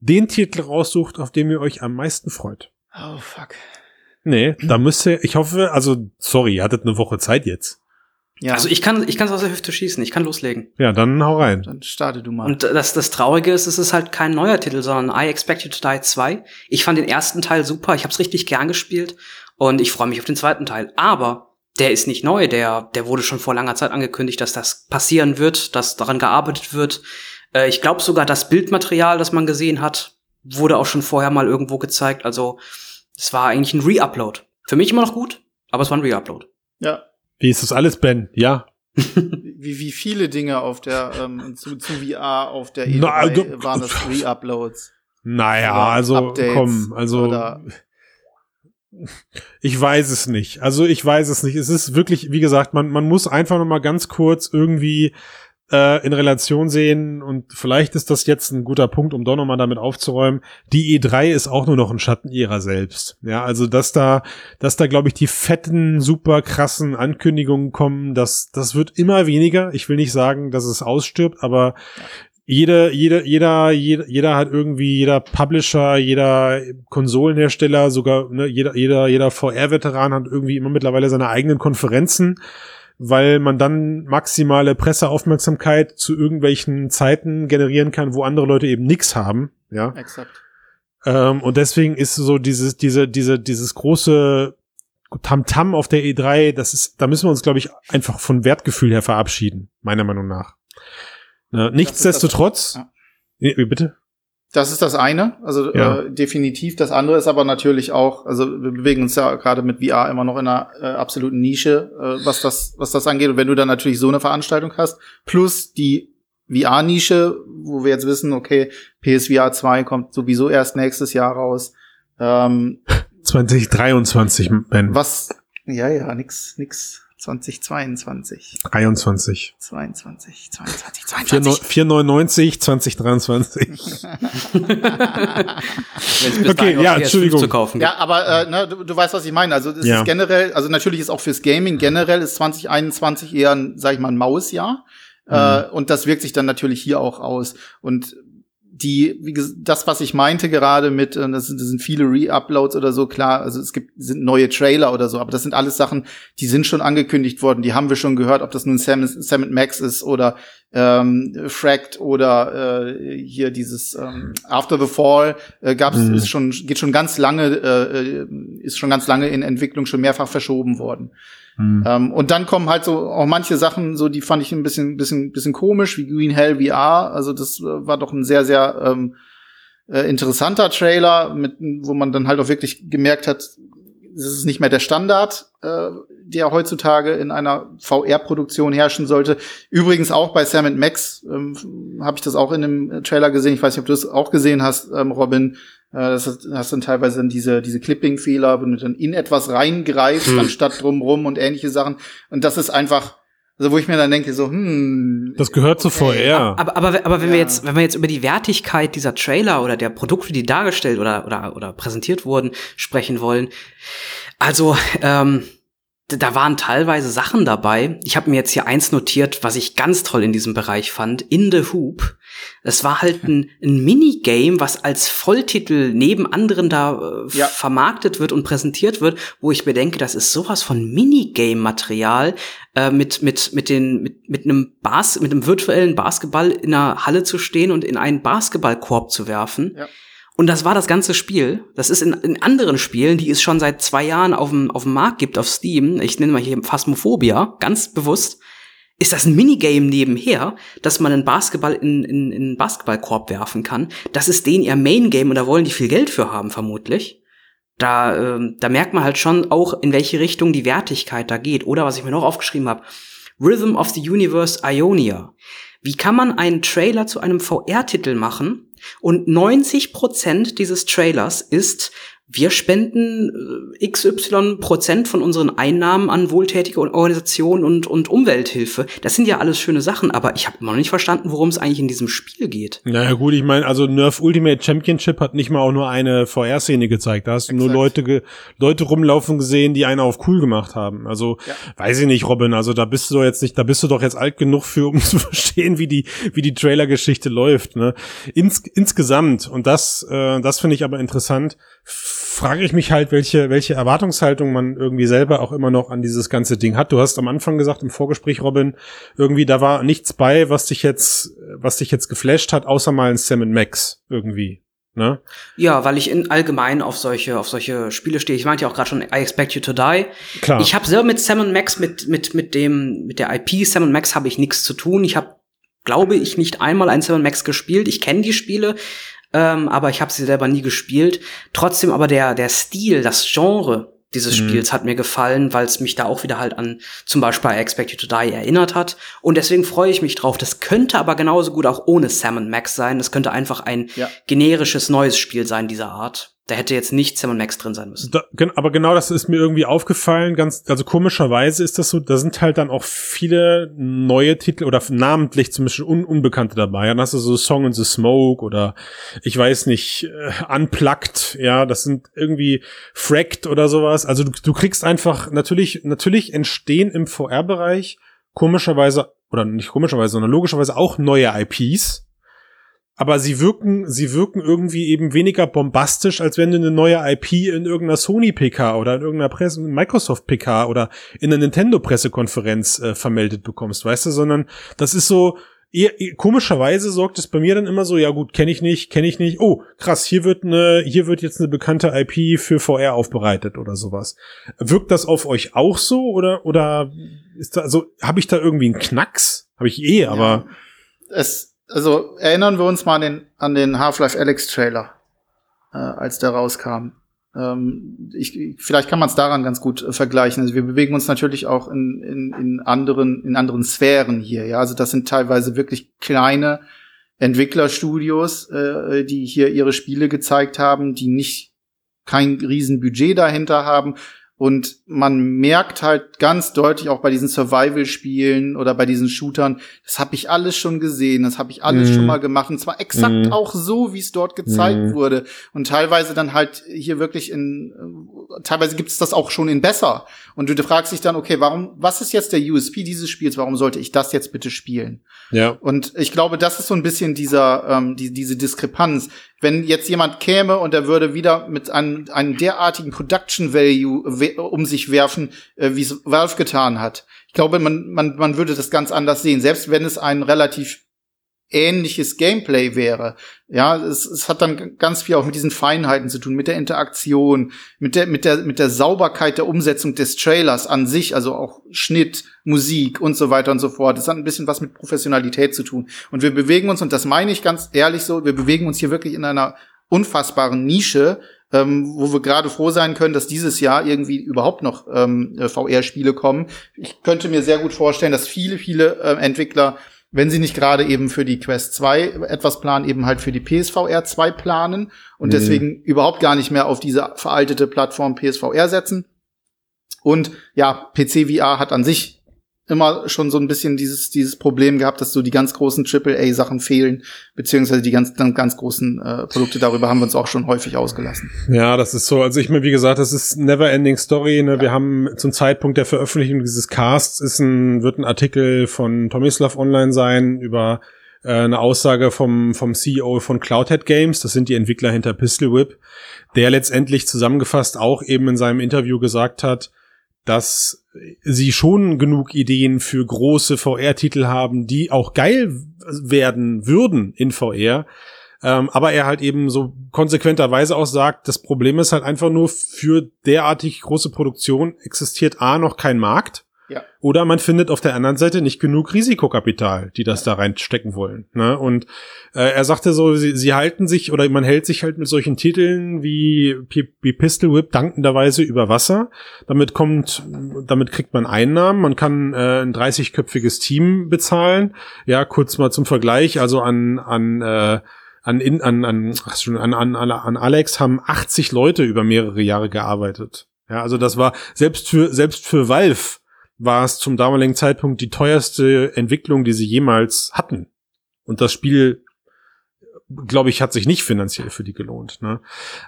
den Titel raussucht, auf dem ihr euch am meisten freut. Oh, fuck. Nee, da müsst ihr, ich hoffe, also, sorry, ihr hattet eine Woche Zeit jetzt. Ja, Also ich kann, ich kann aus der Hüfte schießen. Ich kann loslegen. Ja, dann hau rein. dann starte du mal. Und das, das Traurige ist, es ist halt kein neuer Titel, sondern I Expect You to Die 2. Ich fand den ersten Teil super, ich habe es richtig gern gespielt und ich freue mich auf den zweiten Teil. Aber der ist nicht neu, der, der wurde schon vor langer Zeit angekündigt, dass das passieren wird, dass daran gearbeitet wird. Äh, ich glaube sogar, das Bildmaterial, das man gesehen hat, wurde auch schon vorher mal irgendwo gezeigt. Also es war eigentlich ein Re-Upload. Für mich immer noch gut, aber es war ein Re-Upload. ja. Wie ist das alles, Ben? Ja. Wie, wie viele Dinge auf der, ähm, zu, zu VR auf der E3 Na, du- waren das Re-Uploads. Naja, also Updates komm, also ich weiß es nicht. Also ich weiß es nicht. Es ist wirklich, wie gesagt, man, man muss einfach noch mal ganz kurz irgendwie äh, in Relation sehen und vielleicht ist das jetzt ein guter Punkt, um doch noch mal damit aufzuräumen. Die E3 ist auch nur noch ein Schatten ihrer selbst. Ja, also dass da, dass da glaube ich die fetten, super krassen Ankündigungen kommen, das, das wird immer weniger. Ich will nicht sagen, dass es ausstirbt, aber jeder, jeder, jeder, jeder, jeder hat irgendwie, jeder Publisher, jeder Konsolenhersteller, sogar ne, jeder, jeder, jeder VR-Veteran hat irgendwie immer mittlerweile seine eigenen Konferenzen, weil man dann maximale Presseaufmerksamkeit zu irgendwelchen Zeiten generieren kann, wo andere Leute eben nichts haben. Ja. Exakt. Ähm, und deswegen ist so dieses, diese, diese, dieses große Tamtam auf der E3, das ist, da müssen wir uns, glaube ich, einfach von Wertgefühl her verabschieden, meiner Meinung nach. Ne, nichtsdestotrotz, ja. Nee, wie bitte? Das ist das eine, also Ja. äh, definitiv. Das andere ist aber natürlich auch, also wir bewegen uns ja gerade mit VR immer noch in einer äh, absoluten Nische, äh, was das, was das angeht. Und wenn du dann natürlich so eine Veranstaltung hast, plus die VR-Nische, wo wir jetzt wissen, okay, PSVR 2 kommt sowieso erst nächstes Jahr raus. Ähm, 2023, Ben. was, ja, ja, nix, nix. 2022, 23. 22, 22, 4, 22. 499, 2023. Wenn's bis Okay, ja, PS5 Entschuldigung. zu kaufen Ja, aber äh, ne, du, du weißt, was ich meine. Also es Ja. ist generell, also natürlich ist auch fürs Gaming generell ist 2021 eher ein, sag ich mal, ein Mausjahr. Äh, und das wirkt sich dann natürlich hier auch aus. Und die, wie gesagt, das, was ich meinte gerade mit, äh, das sind, das sind viele Re-Uploads oder so, klar, also es gibt, sind neue Trailer oder so, aber das sind alles Sachen, die sind schon angekündigt worden, die haben wir schon gehört, ob das nun Sam, Sam Max ist oder ähm, Fracked oder äh, hier dieses ähm, After the Fall äh, gab's mhm. ist schon geht schon ganz lange äh, äh, ist schon ganz lange in Entwicklung schon mehrfach verschoben worden. Mhm. Ähm, und dann kommen halt so auch manche Sachen, so die fand ich ein bisschen, bisschen, bisschen komisch, wie Green Hell VR. Also das äh, war doch ein sehr, sehr ähm, äh, interessanter Trailer, mit, wo man dann halt auch wirklich gemerkt hat, es ist nicht mehr der Standard, äh, der heutzutage in einer VR-Produktion herrschen sollte. Übrigens auch bei Sam Max ähm, habe ich das auch in dem Trailer gesehen. Ich weiß nicht, ob du das auch gesehen hast, ähm, Robin. Äh, das hast, hast dann teilweise dann diese, diese Clipping-Fehler, wenn du dann in etwas reingreifst, hm. anstatt drumrum und ähnliche Sachen. Und das ist einfach, also wo ich mir dann denke, so, hm. Das gehört okay. zu VR. Aber, aber, aber wenn ja. wir jetzt, wenn wir jetzt über die Wertigkeit dieser Trailer oder der Produkte, die dargestellt oder, oder, oder präsentiert wurden, sprechen wollen. Also, ähm, da waren teilweise Sachen dabei. Ich habe mir jetzt hier eins notiert, was ich ganz toll in diesem Bereich fand. In the Hoop. Es war halt ein, ein Minigame, was als Volltitel neben anderen da äh, ja. vermarktet wird und präsentiert wird, wo ich mir denke, das ist sowas von Minigame-Material äh, mit mit mit den mit mit einem Bas mit einem virtuellen Basketball in einer Halle zu stehen und in einen Basketballkorb zu werfen. Ja und das war das ganze Spiel. Das ist in, in anderen Spielen, die es schon seit zwei Jahren auf dem, auf dem Markt gibt, auf Steam, ich nenne mal hier Phasmophobia, ganz bewusst, ist das ein Minigame nebenher, dass man einen Basketball in, in, in einen Basketballkorb werfen kann. Das ist den ihr Main Game und da wollen die viel Geld für haben, vermutlich. Da, äh, da merkt man halt schon auch, in welche Richtung die Wertigkeit da geht. Oder was ich mir noch aufgeschrieben habe, Rhythm of the Universe Ionia. Wie kann man einen Trailer zu einem VR-Titel machen, und 90 Prozent dieses Trailers ist wir spenden äh, XY Prozent von unseren Einnahmen an wohltätige Organisationen und, und Umwelthilfe. Das sind ja alles schöne Sachen, aber ich habe noch nicht verstanden, worum es eigentlich in diesem Spiel geht. Naja gut, ich meine, also Nerf Ultimate Championship hat nicht mal auch nur eine VR-Szene gezeigt. Da hast du Exakt. nur Leute, ge Leute rumlaufen gesehen, die einer auf cool gemacht haben. Also ja. weiß ich nicht, Robin, also da bist du doch jetzt nicht, da bist du doch jetzt alt genug für, um zu verstehen, wie die, wie die Trailer-Geschichte läuft. Ne? Ins insgesamt, und das, äh, das finde ich aber interessant, frage ich mich halt, welche, welche Erwartungshaltung man irgendwie selber auch immer noch an dieses ganze Ding hat. Du hast am Anfang gesagt, im Vorgespräch, Robin, irgendwie da war nichts bei, was dich jetzt, was dich jetzt geflasht hat, außer mal ein Sam Max irgendwie. Ne? Ja, weil ich in allgemein auf solche auf solche Spiele stehe. Ich meinte ja auch gerade schon I Expect You to Die. Klar. Ich habe selber mit Sam Max mit mit mit dem mit der IP Sam Max habe ich nichts zu tun. Ich habe glaube ich nicht einmal ein Sam Max gespielt. Ich kenne die Spiele, ähm, aber ich habe sie selber nie gespielt. Trotzdem aber der, der Stil, das Genre dieses mhm. Spiels hat mir gefallen, weil es mich da auch wieder halt an zum Beispiel I Expect You to Die erinnert hat. Und deswegen freue ich mich drauf. Das könnte aber genauso gut auch ohne Sam Max sein. Das könnte einfach ein ja. generisches neues Spiel sein dieser Art. Da hätte jetzt nicht Sam Max drin sein müssen. Da, aber genau das ist mir irgendwie aufgefallen. Ganz, also komischerweise ist das so, da sind halt dann auch viele neue Titel oder namentlich zum Beispiel un, Unbekannte dabei. Dann hast du so Song in the Smoke oder ich weiß nicht, äh, Unplugged, ja, das sind irgendwie Fracked oder sowas. Also du, du kriegst einfach, natürlich, natürlich entstehen im VR-Bereich komischerweise, oder nicht komischerweise, sondern logischerweise auch neue IPs aber sie wirken, sie wirken irgendwie eben weniger bombastisch, als wenn du eine neue IP in irgendeiner Sony PK oder in irgendeiner Presse, Microsoft PK oder in einer Nintendo Pressekonferenz äh, vermeldet bekommst, weißt du, sondern das ist so, eher, komischerweise sorgt es bei mir dann immer so, ja gut, kenne ich nicht, kenne ich nicht. Oh, krass, hier wird eine, hier wird jetzt eine bekannte IP für VR aufbereitet oder sowas. Wirkt das auf euch auch so oder oder ist da also habe ich da irgendwie einen Knacks? Habe ich eh, aber ja, es also erinnern wir uns mal an den, an den Half-Life Alex Trailer, äh, als der rauskam. Ähm, ich, vielleicht kann man es daran ganz gut äh, vergleichen. Also wir bewegen uns natürlich auch in, in, in anderen in anderen Sphären hier. Ja, also das sind teilweise wirklich kleine Entwicklerstudios, äh, die hier ihre Spiele gezeigt haben, die nicht kein Riesenbudget dahinter haben Und man merkt halt ganz deutlich auch bei diesen Survival-Spielen oder bei diesen Shootern, das habe ich alles schon gesehen, das habe ich alles Mhm. schon mal gemacht. Und zwar exakt Mhm. auch so, wie es dort gezeigt Mhm. wurde. Und teilweise dann halt hier wirklich in, teilweise gibt es das auch schon in besser. Und du fragst dich dann, okay, warum, was ist jetzt der USP dieses Spiels? Warum sollte ich das jetzt bitte spielen? Ja. Und ich glaube, das ist so ein bisschen dieser, ähm, die, diese Diskrepanz. Wenn jetzt jemand käme und er würde wieder mit einem, einem derartigen Production Value um sich werfen, äh, wie es Valve getan hat. Ich glaube, man, man, man würde das ganz anders sehen, selbst wenn es ein relativ ähnliches Gameplay wäre. Ja, es, es hat dann ganz viel auch mit diesen Feinheiten zu tun, mit der Interaktion, mit der, mit der, mit der Sauberkeit der Umsetzung des Trailers an sich, also auch Schnitt, Musik und so weiter und so fort. Das hat ein bisschen was mit Professionalität zu tun. Und wir bewegen uns, und das meine ich ganz ehrlich so, wir bewegen uns hier wirklich in einer unfassbaren Nische, ähm, wo wir gerade froh sein können, dass dieses Jahr irgendwie überhaupt noch ähm, äh, VR-Spiele kommen. Ich könnte mir sehr gut vorstellen, dass viele, viele äh, Entwickler wenn sie nicht gerade eben für die Quest 2 etwas planen, eben halt für die PSVR 2 planen und Mhm. deswegen überhaupt gar nicht mehr auf diese veraltete Plattform PSVR setzen. Und ja, PC VR hat an sich immer schon so ein bisschen dieses, dieses Problem gehabt, dass so die ganz großen AAA-Sachen fehlen, beziehungsweise die ganz, ganz großen äh, Produkte, darüber haben wir uns auch schon häufig ausgelassen. Ja, das ist so. Also ich meine, wie gesagt, das ist never ending story. Ne? Wir haben zum Zeitpunkt der Veröffentlichung dieses Casts ist ein, wird ein Artikel von Tomislav online sein über äh, eine Aussage vom, vom CEO von Cloudhead Games. Das sind die Entwickler hinter Pistol Whip, der letztendlich zusammengefasst auch eben in seinem Interview gesagt hat, dass sie schon genug Ideen für große VR-Titel haben, die auch geil werden würden in VR. Ähm, aber er halt eben so konsequenterweise auch sagt, das Problem ist halt einfach nur, für derartig große Produktion existiert A noch kein Markt. Ja. Oder man findet auf der anderen Seite nicht genug Risikokapital, die das da reinstecken wollen. Ne? Und äh, er sagte so, sie, sie halten sich oder man hält sich halt mit solchen Titeln wie, wie Pistol Whip dankenderweise über Wasser. Damit kommt, damit kriegt man Einnahmen. Man kann äh, ein 30-köpfiges Team bezahlen. Ja, kurz mal zum Vergleich, also an, an äh, an, in, an, an, ach an, an, an Alex haben 80 Leute über mehrere Jahre gearbeitet. Ja, also das war selbst für selbst für Valve war es zum damaligen Zeitpunkt die teuerste Entwicklung, die sie jemals hatten. Und das Spiel, glaube ich, hat sich nicht finanziell für die gelohnt. Ne?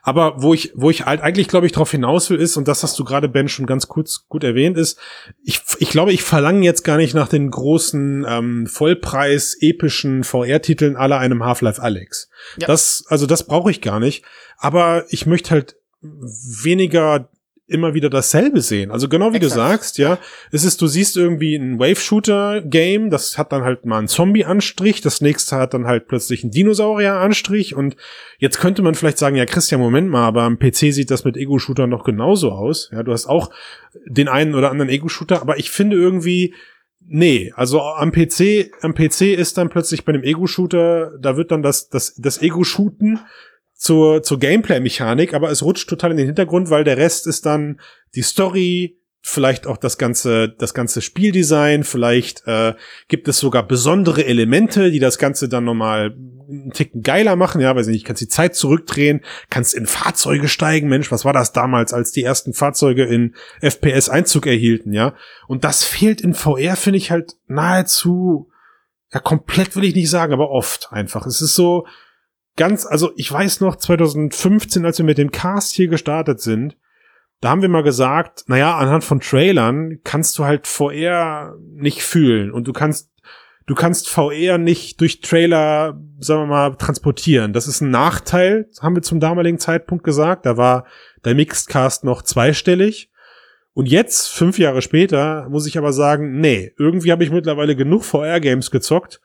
Aber wo ich, wo ich halt eigentlich, glaube ich, darauf hinaus will, ist, und das hast du gerade, Ben, schon ganz kurz gut erwähnt, ist, ich, ich glaube, ich verlange jetzt gar nicht nach den großen ähm, Vollpreis epischen VR-Titeln aller einem Half-Life Alex. Ja. Das, also das brauche ich gar nicht. Aber ich möchte halt weniger immer wieder dasselbe sehen. Also genau wie Exakt. du sagst, ja, es ist, du siehst irgendwie ein Wave-Shooter-Game, das hat dann halt mal einen Zombie-Anstrich, das nächste hat dann halt plötzlich einen Dinosaurier-Anstrich und jetzt könnte man vielleicht sagen, ja Christian, Moment mal, aber am PC sieht das mit Ego-Shooter noch genauso aus. Ja, du hast auch den einen oder anderen Ego-Shooter, aber ich finde irgendwie, Nee, also am PC, am PC ist dann plötzlich bei einem Ego-Shooter, da wird dann das, das, das Ego-Shooten zur, zur Gameplay-Mechanik, aber es rutscht total in den Hintergrund, weil der Rest ist dann die Story, vielleicht auch das ganze, das ganze Spieldesign, vielleicht äh, gibt es sogar besondere Elemente, die das Ganze dann nochmal einen Ticken geiler machen, ja, weiß ich nicht, kannst die Zeit zurückdrehen, kannst in Fahrzeuge steigen, Mensch, was war das damals, als die ersten Fahrzeuge in FPS Einzug erhielten, ja? Und das fehlt in VR, finde ich halt nahezu, ja, komplett will ich nicht sagen, aber oft einfach. Es ist so ganz, also ich weiß noch, 2015, als wir mit dem Cast hier gestartet sind, da haben wir mal gesagt, naja, anhand von Trailern kannst du halt VR nicht fühlen und du kannst du kannst VR nicht durch Trailer, sagen wir mal, transportieren. Das ist ein Nachteil, haben wir zum damaligen Zeitpunkt gesagt. Da war der Mixedcast noch zweistellig. Und jetzt, fünf Jahre später, muss ich aber sagen, nee, irgendwie habe ich mittlerweile genug VR-Games gezockt,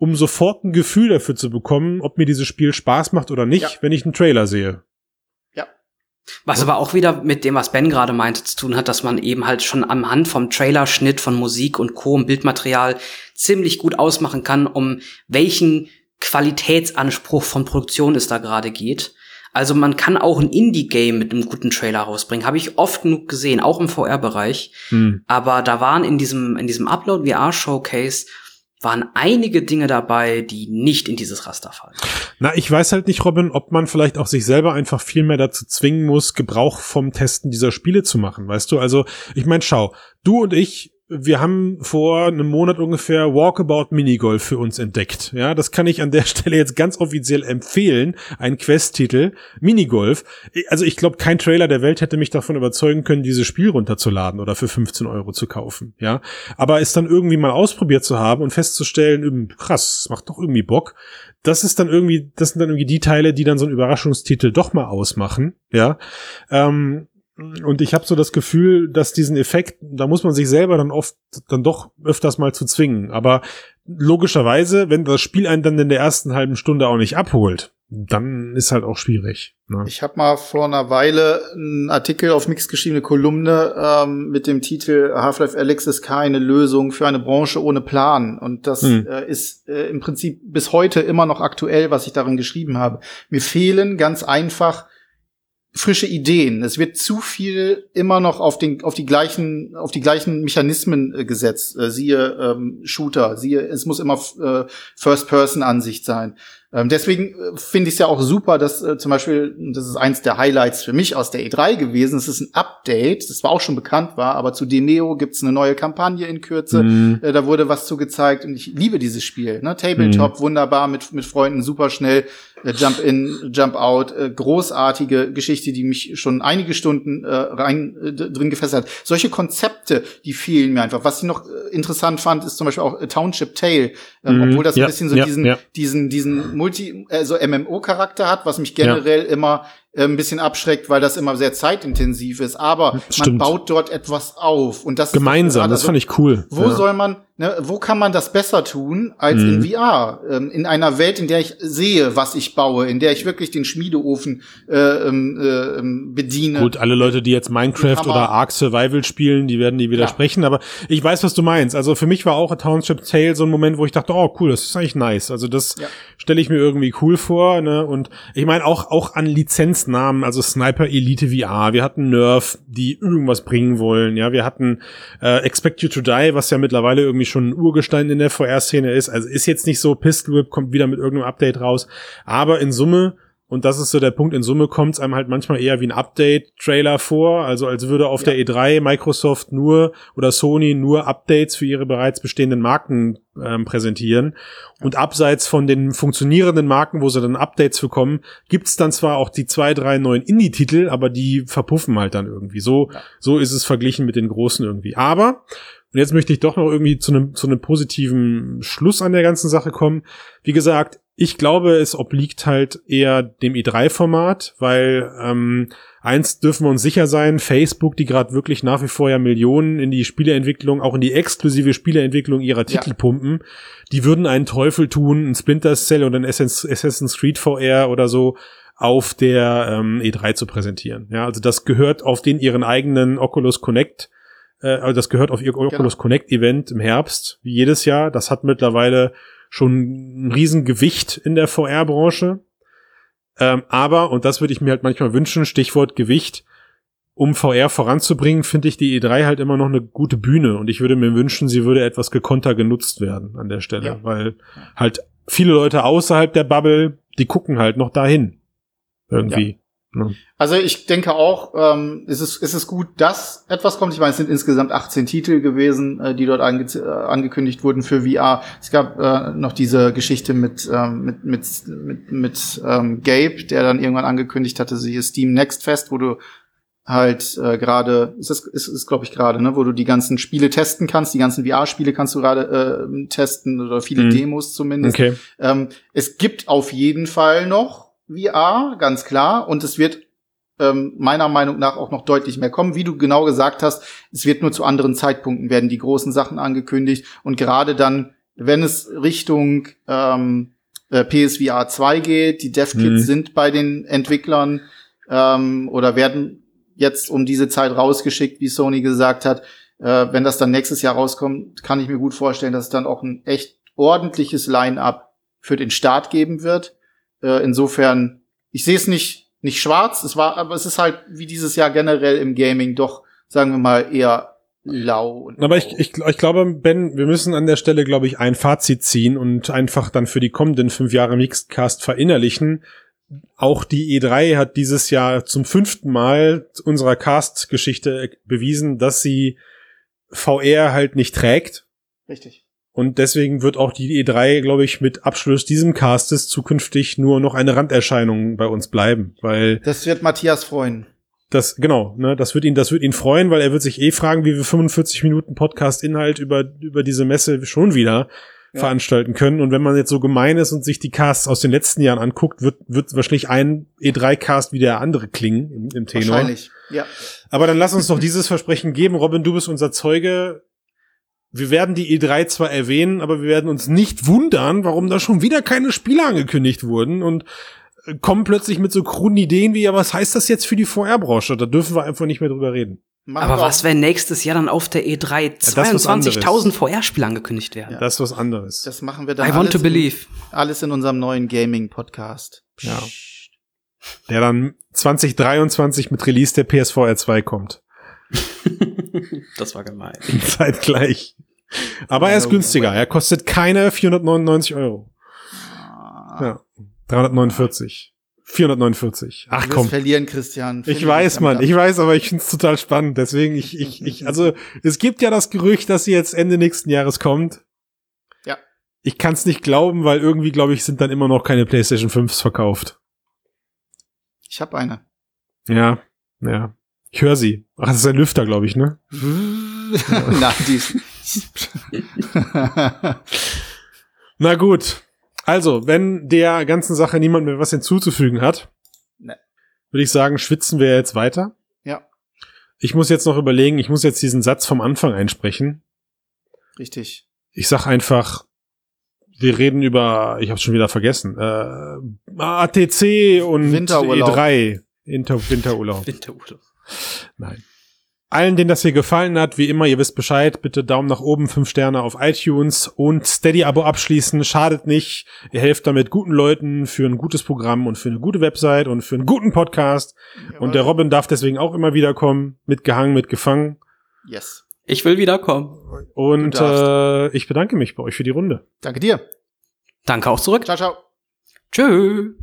um sofort ein Gefühl dafür zu bekommen, ob mir dieses Spiel Spaß macht oder nicht, Ja. wenn ich einen Trailer sehe. Was aber auch wieder mit dem, was Ben gerade meinte, zu tun hat, dass man eben halt schon am Hand vom Trailerschnitt von Musik und Co. und Bildmaterial ziemlich gut ausmachen kann, um welchen Qualitätsanspruch von Produktion es da gerade geht. Also man kann auch ein Indie-Game mit einem guten Trailer rausbringen. Habe ich oft genug gesehen, auch im VR-Bereich. Hm. Aber da waren in diesem, in diesem Upload VR Showcase waren einige Dinge dabei, die nicht in dieses Raster fallen. Na, ich weiß halt nicht, Robin, ob man vielleicht auch sich selber einfach viel mehr dazu zwingen muss, Gebrauch vom Testen dieser Spiele zu machen. Weißt du, also, ich meine, schau, du und ich wir haben vor einem Monat ungefähr Walkabout Minigolf für uns entdeckt. Ja, das kann ich an der Stelle jetzt ganz offiziell empfehlen. Ein Quest-Titel, Minigolf. Also ich glaube, kein Trailer der Welt hätte mich davon überzeugen können, dieses Spiel runterzuladen oder für 15 Euro zu kaufen. Ja, aber es dann irgendwie mal ausprobiert zu haben und festzustellen, krass, macht doch irgendwie Bock. Das ist dann irgendwie, das sind dann irgendwie die Teile, die dann so einen Überraschungstitel doch mal ausmachen. Ja, ähm, und ich habe so das Gefühl, dass diesen Effekt, da muss man sich selber dann oft dann doch öfters mal zu zwingen. Aber logischerweise, wenn das Spiel einen dann in der ersten halben Stunde auch nicht abholt, dann ist halt auch schwierig. Ne? Ich habe mal vor einer Weile einen Artikel auf Mix geschriebene Kolumne ähm, mit dem Titel Half-Life Alex ist keine Lösung für eine Branche ohne Plan. Und das hm. äh, ist äh, im Prinzip bis heute immer noch aktuell, was ich darin geschrieben habe. Mir fehlen ganz einfach frische Ideen. Es wird zu viel immer noch auf den auf die gleichen auf die gleichen Mechanismen äh, gesetzt. Äh, siehe ähm, Shooter, siehe es muss immer äh, First Person Ansicht sein. Ähm, deswegen äh, finde ich es ja auch super, dass äh, zum Beispiel, das ist eins der Highlights für mich aus der E3 gewesen, es ist ein Update, das war auch schon bekannt war, aber zu Demeo gibt's eine neue Kampagne in Kürze, mhm. äh, da wurde was zu gezeigt und ich liebe dieses Spiel. Ne? Tabletop, mhm. wunderbar, mit, mit Freunden super schnell, Jump in, Jump out, äh, großartige Geschichte, die mich schon einige Stunden äh, rein äh, drin gefesselt hat. Solche Konzepte, die fehlen mir einfach. Was ich noch äh, interessant fand, ist zum Beispiel auch Township Tale, ähm, mhm. obwohl das ja, ein bisschen so ja, diesen, ja. diesen, diesen Multi, also MMO-Charakter hat, was mich generell immer äh, ein bisschen abschreckt, weil das immer sehr zeitintensiv ist. Aber Stimmt. man baut dort etwas auf und das gemeinsam. Ist, also, das fand ich cool. Wo soll man, ne, wo kann man das besser tun als mhm. in VR? Ähm, in einer Welt, in der ich sehe, was ich baue, in der ich wirklich den Schmiedeofen äh, ähm, äh, ähm, bediene. Gut, alle Leute, die jetzt Minecraft oder Ark Survival spielen, die werden die widersprechen. Ja. Aber ich weiß, was du meinst. Also für mich war auch A Township Tale so ein Moment, wo ich dachte, oh cool, das ist eigentlich nice. Also das ja. stelle ich mir irgendwie cool vor. Ne? Und ich meine auch auch an Lizenz Namen, also Sniper Elite VR, wir hatten Nerf, die irgendwas bringen wollen, ja, wir hatten äh, Expect You to Die, was ja mittlerweile irgendwie schon ein Urgestein in der VR-Szene ist, also ist jetzt nicht so, Pistol Whip kommt wieder mit irgendeinem Update raus, aber in Summe und das ist so der Punkt. In Summe kommt es einem halt manchmal eher wie ein Update-Trailer vor. Also als würde auf ja. der E3 Microsoft nur oder Sony nur Updates für ihre bereits bestehenden Marken ähm, präsentieren. Und abseits von den funktionierenden Marken, wo sie dann Updates bekommen, gibt's dann zwar auch die zwei, drei neuen Indie-Titel, aber die verpuffen halt dann irgendwie. So, ja. so ist es verglichen mit den großen irgendwie. Aber und jetzt möchte ich doch noch irgendwie zu einem, zu einem positiven Schluss an der ganzen Sache kommen. Wie gesagt, ich glaube, es obliegt halt eher dem i3-Format, weil ähm, eins dürfen wir uns sicher sein, Facebook, die gerade wirklich nach wie vor ja Millionen in die Spieleentwicklung, auch in die exklusive Spieleentwicklung ihrer Titel ja. pumpen, die würden einen Teufel tun, ein Splinter Cell oder ein Assassin's Creed VR oder so auf der ähm, E3 zu präsentieren. Ja, also das gehört auf den ihren eigenen Oculus Connect äh, also das gehört auf ihr Oculus genau. Connect Event im Herbst, wie jedes Jahr. Das hat mittlerweile schon ein Riesengewicht in der VR-Branche. Ähm, aber, und das würde ich mir halt manchmal wünschen, Stichwort Gewicht, um VR voranzubringen, finde ich die E3 halt immer noch eine gute Bühne und ich würde mir wünschen, sie würde etwas gekonter genutzt werden an der Stelle, ja. weil halt viele Leute außerhalb der Bubble, die gucken halt noch dahin. Irgendwie. Ne? Also ich denke auch, ähm, ist, es, ist es gut, dass etwas kommt. Ich meine, es sind insgesamt 18 Titel gewesen, äh, die dort ange äh, angekündigt wurden für VR. Es gab äh, noch diese Geschichte mit, ähm, mit, mit, mit, mit ähm, Gabe, der dann irgendwann angekündigt hatte, sie ist Steam Next Fest, wo du halt äh, gerade, ist das ist, ist glaube ich gerade, ne, wo du die ganzen Spiele testen kannst, die ganzen VR-Spiele kannst du gerade äh, testen oder viele mhm. Demos zumindest. Okay. Ähm, es gibt auf jeden Fall noch VR, ganz klar. Und es wird ähm, meiner Meinung nach auch noch deutlich mehr kommen. Wie du genau gesagt hast, es wird nur zu anderen Zeitpunkten werden die großen Sachen angekündigt. Und gerade dann, wenn es Richtung ähm, äh, PSVR 2 geht, die DevKits mhm. sind bei den Entwicklern ähm, oder werden jetzt um diese Zeit rausgeschickt, wie Sony gesagt hat. Äh, wenn das dann nächstes Jahr rauskommt, kann ich mir gut vorstellen, dass es dann auch ein echt ordentliches Line-up für den Start geben wird. Äh, insofern, ich sehe es nicht, nicht schwarz, es war, aber es ist halt wie dieses Jahr generell im Gaming doch, sagen wir mal, eher lau. Und Aber ich, ich, ich glaube, Ben, wir müssen an der Stelle, glaube ich, ein Fazit ziehen und einfach dann für die kommenden fünf Jahre Mixedcast verinnerlichen. Auch die E3 hat dieses Jahr zum fünften Mal unserer Cast-Geschichte bewiesen, dass sie VR halt nicht trägt. Richtig. Und deswegen wird auch die E3, glaube ich, mit Abschluss diesem Castes zukünftig nur noch eine Randerscheinung bei uns bleiben, weil Das wird Matthias freuen. das, genau, ne, das wird ihn, das wird ihn freuen, weil er wird sich eh fragen, wie wir 45 Minuten Podcast-Inhalt über, über diese Messe schon wieder Ja. veranstalten können. Und wenn man jetzt so gemein ist und sich die Casts aus den letzten Jahren anguckt, wird, wird wahrscheinlich ein E3-Cast wie der andere klingen im, im Tenor. Wahrscheinlich. Ja. Aber dann lass uns doch dieses Versprechen geben. Robin, du bist unser Zeuge. Wir werden die E3 zwar erwähnen, aber wir werden uns nicht wundern, warum da schon wieder keine Spiele angekündigt wurden und äh, kommen plötzlich mit so kruden Ideen wie, ja, was heißt das jetzt für die VR-Branche? Da dürfen wir einfach nicht mehr drüber reden. Machen Aber was, wenn nächstes Jahr dann auf der E E3 das ist was 22.000 VR-Spiele angekündigt werden? Das ist was anderes. Das machen wir dann I want alles to believe. In, alles in unserem neuen Gaming-Podcast. Ja. Der dann 2023 mit Release der PSVR 2 kommt. das war gemein. Zeitgleich. Aber er ist günstiger. Er kostet keine 499 Euro. Ah. Ja. 349. 449. Ach Du wirst komm. verlieren, Christian. Ich Finde weiß, Mann, ich weiß, aber ich find's total spannend. Deswegen, ich, ich, ich, also, es gibt ja das Gerücht, dass sie jetzt Ende nächsten Jahres kommt. Ja. Ich kann's nicht glauben, weil irgendwie, glaube ich, sind dann immer noch keine PlayStation 5s verkauft. Ich habe eine. Ja, ja. Ich höre sie. Ach, das ist ein Lüfter, glaube ich, ne? Nein, die. Na gut. Also, wenn der ganzen Sache niemand mehr was hinzuzufügen hat, Ne. würde ich sagen, schwitzen wir jetzt weiter. ja, Ich muss jetzt noch überlegen, ich muss jetzt diesen Satz vom Anfang einsprechen. richtig. Ich sag einfach, wir reden über, ich hab's schon wieder vergessen, äh, ATC und Winterurlaub. E3. Inter Winterurlaub. Winterurlaub. Nein. Allen, denen das hier gefallen hat, wie immer, ihr wisst Bescheid, bitte Daumen nach oben, fünf Sterne auf iTunes und Steady-Abo abschließen, schadet nicht. Ihr helft damit guten Leuten für ein gutes Programm und für eine gute Website und für einen guten Podcast. Und der Robin darf deswegen auch immer wieder kommen, mitgehangen, mitgefangen. Yes. Ich will wiederkommen. Und äh, ich bedanke mich bei euch für die Runde. Danke dir. Danke auch zurück. Ciao, ciao. Tschö.